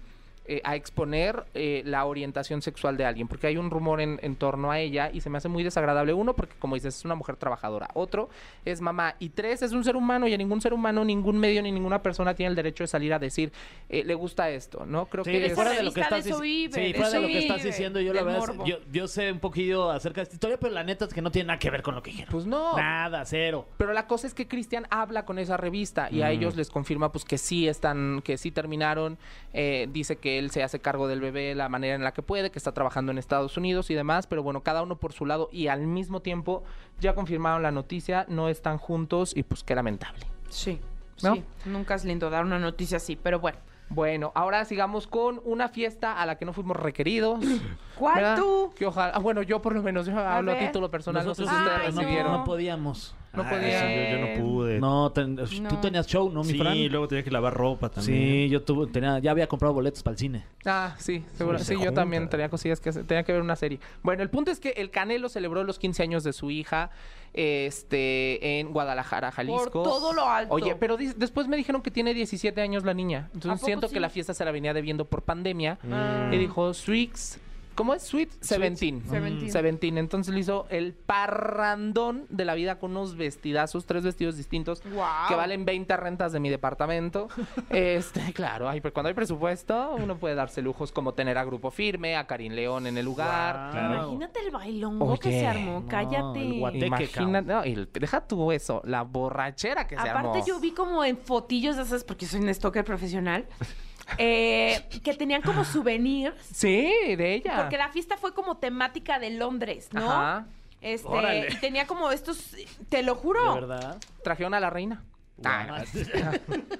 S9: eh, a exponer eh, la orientación sexual de alguien, porque hay un rumor en, en torno a ella y se me hace muy desagradable. Uno, porque como dices, es una mujer trabajadora. Otro, es mamá. Y tres, es un ser humano y a ningún ser humano, ningún medio ni ninguna persona tiene el derecho de salir a decir, eh, le gusta esto, ¿no? Creo
S4: Sí,
S9: que es-
S4: fuera de lo que estás
S2: de vive,
S4: sí, fuera de lo que estás diciendo, yo la verdad, yo, yo sé un poquillo acerca de esta historia, pero la neta es que no tiene nada que ver con lo que dijeron.
S9: Pues no.
S4: Nada, cero.
S9: Pero la cosa es que Cristian habla con esa revista y a ellos les confirma pues que sí están, que sí terminaron. Eh, dice que él se hace cargo del bebé la manera en la que puede, que está trabajando en Estados Unidos y demás, pero bueno, cada uno por su lado y al mismo tiempo ya confirmaron la noticia, no están juntos y pues qué lamentable.
S2: Sí,
S9: ¿No?
S2: sí. Nunca es lindo dar una noticia así, pero bueno.
S9: Bueno, ahora sigamos con una fiesta a la que no fuimos requeridos.
S2: ¿Cuál
S9: ¿verdad?
S2: tú?
S9: Que ojalá, ah, bueno, yo por lo menos yo hablo a título personal, no sé si ustedes
S4: no, no podíamos.
S9: No
S3: Ah,
S9: podía.
S3: sí, yo, yo no pude.
S4: No, ten- tú
S2: No.
S4: tenías show, ¿no, mi
S3: sí,
S4: Fran?
S3: y luego tenía que lavar ropa también.
S4: Sí, yo tuve, tenía, ya había comprado boletos para el cine.
S9: Ah, sí, seguro.
S3: Sí,
S9: Sí,
S3: se
S9: yo también tenía cosillas que hacer. Tenía que ver una serie. Bueno, el punto es que el Canelo celebró los 15 años de su hija este, en Guadalajara, Jalisco.
S2: todo lo alto.
S9: Oye, pero después me dijeron que tiene 17 años la niña.
S2: ¿A
S9: Entonces siento
S2: sí?
S9: que la fiesta se la venía debiendo por pandemia.
S2: Ah.
S9: Y dijo, Swix, ¿Cómo es? Sweet Seventeen.
S2: Seventeen.
S9: Seventeen. Entonces le hizo el parrandón de la vida con unos vestidazos, tres vestidos distintos
S2: Guau.
S9: que valen 20 rentas de mi departamento. este, claro, ay, pero cuando hay presupuesto, uno puede darse lujos como tener a Grupo Firme, a Karin León en el lugar.
S2: Imagínate el bailongo que se armó,
S4: no,
S2: cállate.
S4: el
S9: Imagina, no, el- deja tú eso, la borrachera que se armó.
S2: Aparte yo vi como en fotillos de esas, porque soy un stalker profesional, eh, que tenían como souvenirs,
S9: Sí, de ella.
S2: porque la fiesta fue como temática de Londres, ¿no?
S9: Ajá.
S2: Este,
S3: Órale.
S2: y tenía como estos, te lo juro.
S4: ¿De verdad?
S9: Trajeron a la reina. Ah,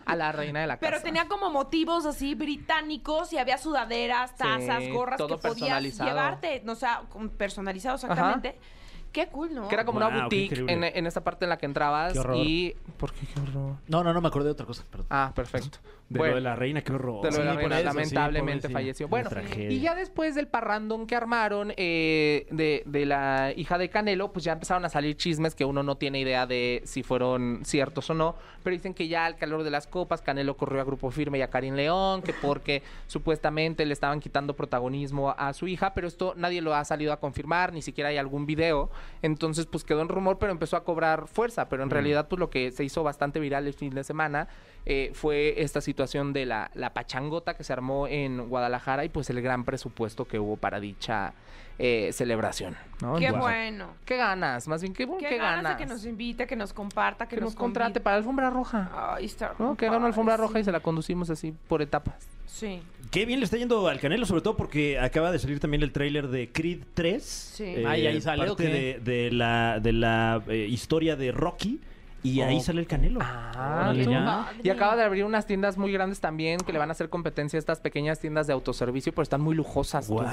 S9: a la reina de la casa.
S2: Pero tenía como motivos así británicos y había sudaderas, tazas,
S9: Sí,
S2: gorras
S9: todo
S2: que podías llevarte, no, o sea, personalizado exactamente. Qué cool, ¿no?
S9: Que era como
S3: Wow,
S9: una boutique en, en esta parte en la que entrabas.
S3: Qué horror.
S9: Y. ¿Por qué qué horror?
S4: No, no, no me acordé de otra cosa. Perdón.
S9: Ah, perfecto.
S3: De
S9: Bueno,
S3: lo de la reina, qué horror.
S9: de lo de la
S4: Sí,
S9: reina,
S4: eso, sí,
S9: lamentablemente falleció.
S3: Una
S9: Bueno, y ya después del parrandón que armaron eh, de, de la hija de Canelo, pues ya empezaron a salir chismes que uno no tiene idea de si fueron ciertos o no, pero dicen que ya al calor de las copas, Canelo corrió a Grupo Firme y a Karin León, que porque supuestamente le estaban quitando protagonismo a su hija, pero esto nadie lo ha salido a confirmar, ni siquiera hay algún video, entonces pues quedó en rumor, pero empezó a cobrar fuerza, pero en realidad pues lo que se hizo bastante viral el fin de semana eh, fue esta situación de la, la pachangota que se armó en Guadalajara y pues el gran presupuesto que hubo para dicha eh, celebración. ¿no?
S2: Qué
S9: Entonces,
S2: bueno.
S9: ¿Qué ganas? Más bien, ¿qué,
S2: Qué,
S9: qué
S2: ganas,
S9: ganas?
S2: de que nos invite, que nos comparta, que,
S9: Que nos contrate para la alfombra roja.
S2: Ay, está
S9: ¿no? Que haga una alfombra roja y se la conducimos así por etapas.
S2: Sí.
S3: Qué bien le está yendo al Canelo, sobre todo porque acaba de salir también el tráiler de Creed 3.
S2: Sí.
S4: Ay, ahí sale, ¿o
S3: parte de la, de la eh, historia de Rocky. Y ahí
S9: Oh.
S3: sale el Canelo.
S9: Ah. Y acaba de abrir unas tiendas muy grandes también que le van a hacer competencia a estas pequeñas tiendas de autoservicio, pero están muy lujosas.
S3: Guau.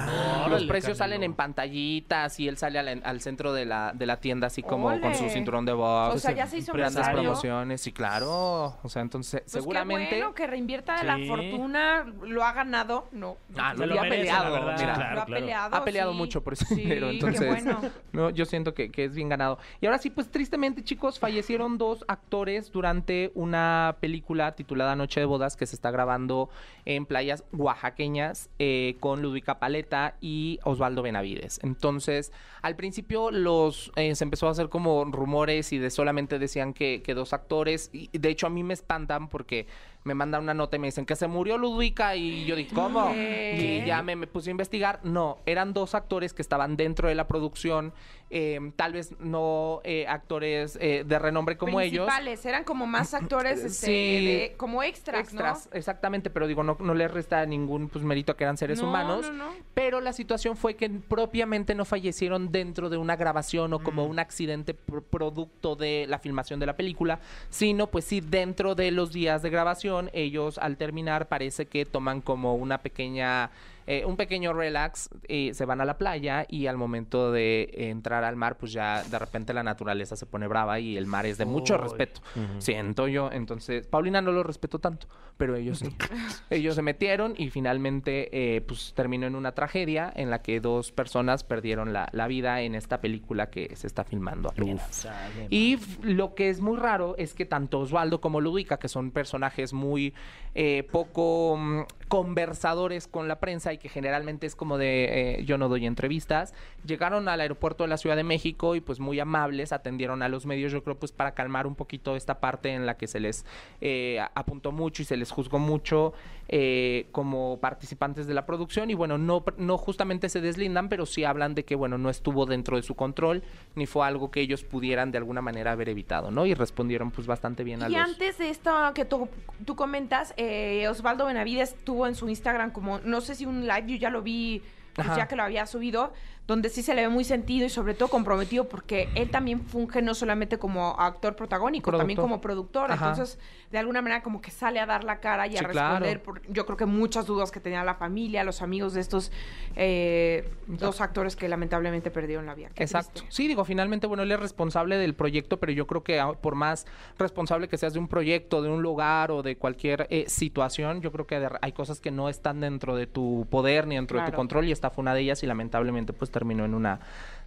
S9: Los precios
S4: Canelo.
S9: salen en pantallitas y él sale al, al centro de la, de la tienda así como con su cinturón de box.
S2: O sea, ya se hizo
S9: grandes promociones, sí, claro. O sea, entonces
S2: Pues
S9: seguramente...
S2: Qué bueno que reinvierta la
S4: Sí.
S2: fortuna, lo ha ganado, no.
S9: Ah,
S4: Se
S9: lo,
S4: lo
S9: ha
S4: merece,
S9: peleado.
S4: la verdad.
S9: mira.
S3: Claro,
S2: lo ha
S3: claro.
S2: peleado.
S9: ha peleado
S2: sí.
S9: mucho por ese
S2: Sí,
S9: dinero,
S2: qué
S9: entonces
S2: bueno.
S9: no, yo siento que, que es bien ganado. Y ahora sí, pues tristemente, chicos, fallecieron dos actores durante una película titulada Noche de Bodas que se está grabando en playas oaxaqueñas eh, con Ludwika Paleta y Osvaldo Benavides. Entonces, al principio los eh, se empezó a hacer como rumores y de solamente decían que, que dos actores. De hecho, a mí me espantan porque me mandan una nota y me dicen que se murió Ludwika y yo dije, ¿cómo?
S2: ¿Qué?
S9: Y ya me, me puse a investigar. No, eran dos actores que estaban dentro de la producción, eh, tal vez no eh, actores eh, de renombre como ellos.
S2: Eran como más actores, este,
S9: Sí.
S2: de- como extras,
S9: Extras,
S2: ¿no?
S9: exactamente, pero digo, no, no le resta ningún pues, mérito a que eran seres
S2: No,
S9: humanos.
S2: no, no.
S9: Pero la situación fue que propiamente no fallecieron dentro de una grabación o
S2: Mm.
S9: como un accidente pro- producto de la filmación de la película, sino pues sí dentro de los días de grabación, ellos al terminar parece que toman como una pequeña... eh, un pequeño relax, eh, se van a la playa y al momento de entrar al mar, pues ya de repente la naturaleza se pone brava y el mar es de mucho respeto. Siento yo. Entonces, Paulina no lo respeto tanto, pero ellos sí. ellos se metieron y finalmente eh, pues terminó en una tragedia en la que dos personas perdieron la, la vida en esta película que se está filmando apenas. Y lo que es muy raro es que tanto Osvaldo como Ludica, que son personajes muy eh, poco mm, conversadores con la prensa y que generalmente es como de eh, yo no doy entrevistas, llegaron al aeropuerto de la Ciudad de México y pues muy amables atendieron a los medios, yo creo pues para calmar un poquito esta parte en la que se les eh, apuntó mucho y se les juzgó mucho eh, como participantes de la producción y bueno, no, no justamente se deslindan, pero sí hablan de que bueno, no estuvo dentro de su control ni fue algo que ellos pudieran de alguna manera haber evitado, ¿no? Y respondieron pues bastante bien a
S2: Y
S9: los...
S2: antes de esto que tú, tú comentas, eh, Osvaldo Benavides tuvo en su Instagram como, no sé si un live, yo ya lo vi, pues ya que lo había subido, donde sí se le ve muy sentido y sobre todo comprometido porque él también funge no solamente como actor protagónico, también como productor.
S9: Ajá.
S2: Entonces, de alguna manera como que sale a dar la cara y a
S9: claro.
S2: responder por, yo creo que muchas dudas que tenía la familia, los amigos de estos eh, dos actores que lamentablemente perdieron la vida. Qué
S9: Exacto.
S2: triste.
S9: Sí, digo, finalmente, bueno, él es responsable del proyecto, pero yo creo que ah, por más responsable que seas de un proyecto, de un lugar o de cualquier eh, situación, yo creo que hay cosas que no están dentro de tu poder ni dentro de tu control y esta fue una de ellas y lamentablemente pues terminó en una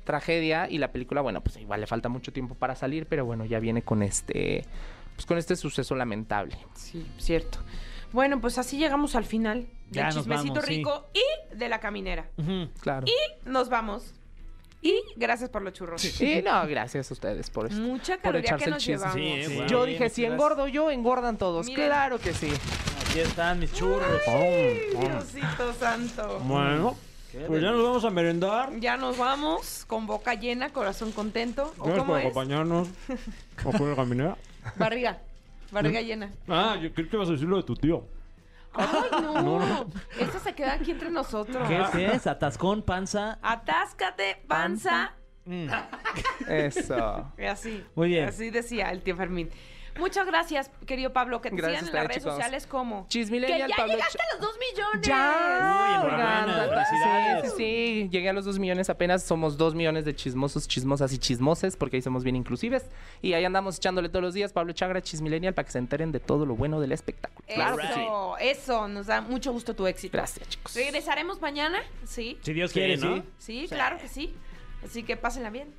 S9: tragedia y la película, bueno, pues igual le falta mucho tiempo para salir, pero bueno, ya viene con este, pues con este suceso lamentable.
S2: Sí, cierto. Bueno, pues así llegamos al final
S4: Ya
S2: del
S4: nos
S2: chismecito
S4: vamos, sí.
S2: rico y de la caminera.
S9: Claro.
S2: Y nos vamos. Y gracias por los churros.
S9: Y no, gracias a ustedes por esto.
S2: Mucha
S9: por
S2: caloría
S9: echarse
S2: que nos llevamos.
S4: Sí, eh.
S9: Yo
S4: Sí,
S9: dije, si engordo yo, engordan todos.
S2: Miren.
S9: Claro que sí.
S4: Aquí están mis churros.
S2: Ay, Diosito santo.
S3: Bueno, pues ya nos vamos a merendar.
S2: Ya nos vamos con boca llena, corazón contento. ¿O
S3: Gracias
S2: cómo
S3: por
S2: es?
S3: acompañarnos. ¿O fue la caminera?
S2: Barriga. Barriga llena.
S3: Ah, yo creo que vas a decir lo de tu tío.
S2: Ay, no. Esta se queda aquí entre nosotros.
S4: ¿Qué es? Atascón, panza.
S2: Atáscate, panza.
S9: Eso.
S2: Y así.
S4: Muy bien.
S2: Así decía el tío Fermín. Muchas gracias, querido Pablo. Que te
S9: Gracias
S2: sigan en las redes
S9: chicos.
S2: sociales como.
S9: Chismillennial,
S2: que ya
S9: Pablo
S2: llegaste
S9: Ch-
S2: a los dos millones.
S9: ¡Ya!
S3: enhorabuena, felicidades.
S9: Sí, sí, sí. Llegué a los dos millones apenas. Somos dos millones de chismosos, chismosas y chismoses, porque ahí somos bien inclusives. Y ahí andamos echándole todos los días. Pablo Chagra, Chismillennial, para que se enteren de todo lo bueno del espectáculo. Claro que sí.
S2: Eso, eso. Nos da mucho gusto tu éxito.
S9: Gracias, chicos.
S2: Regresaremos mañana. Sí.
S3: Si Dios quiere,
S4: Sí,
S3: ¿no?
S4: sí.
S2: Sí, claro que sí. Así que pásenla bien.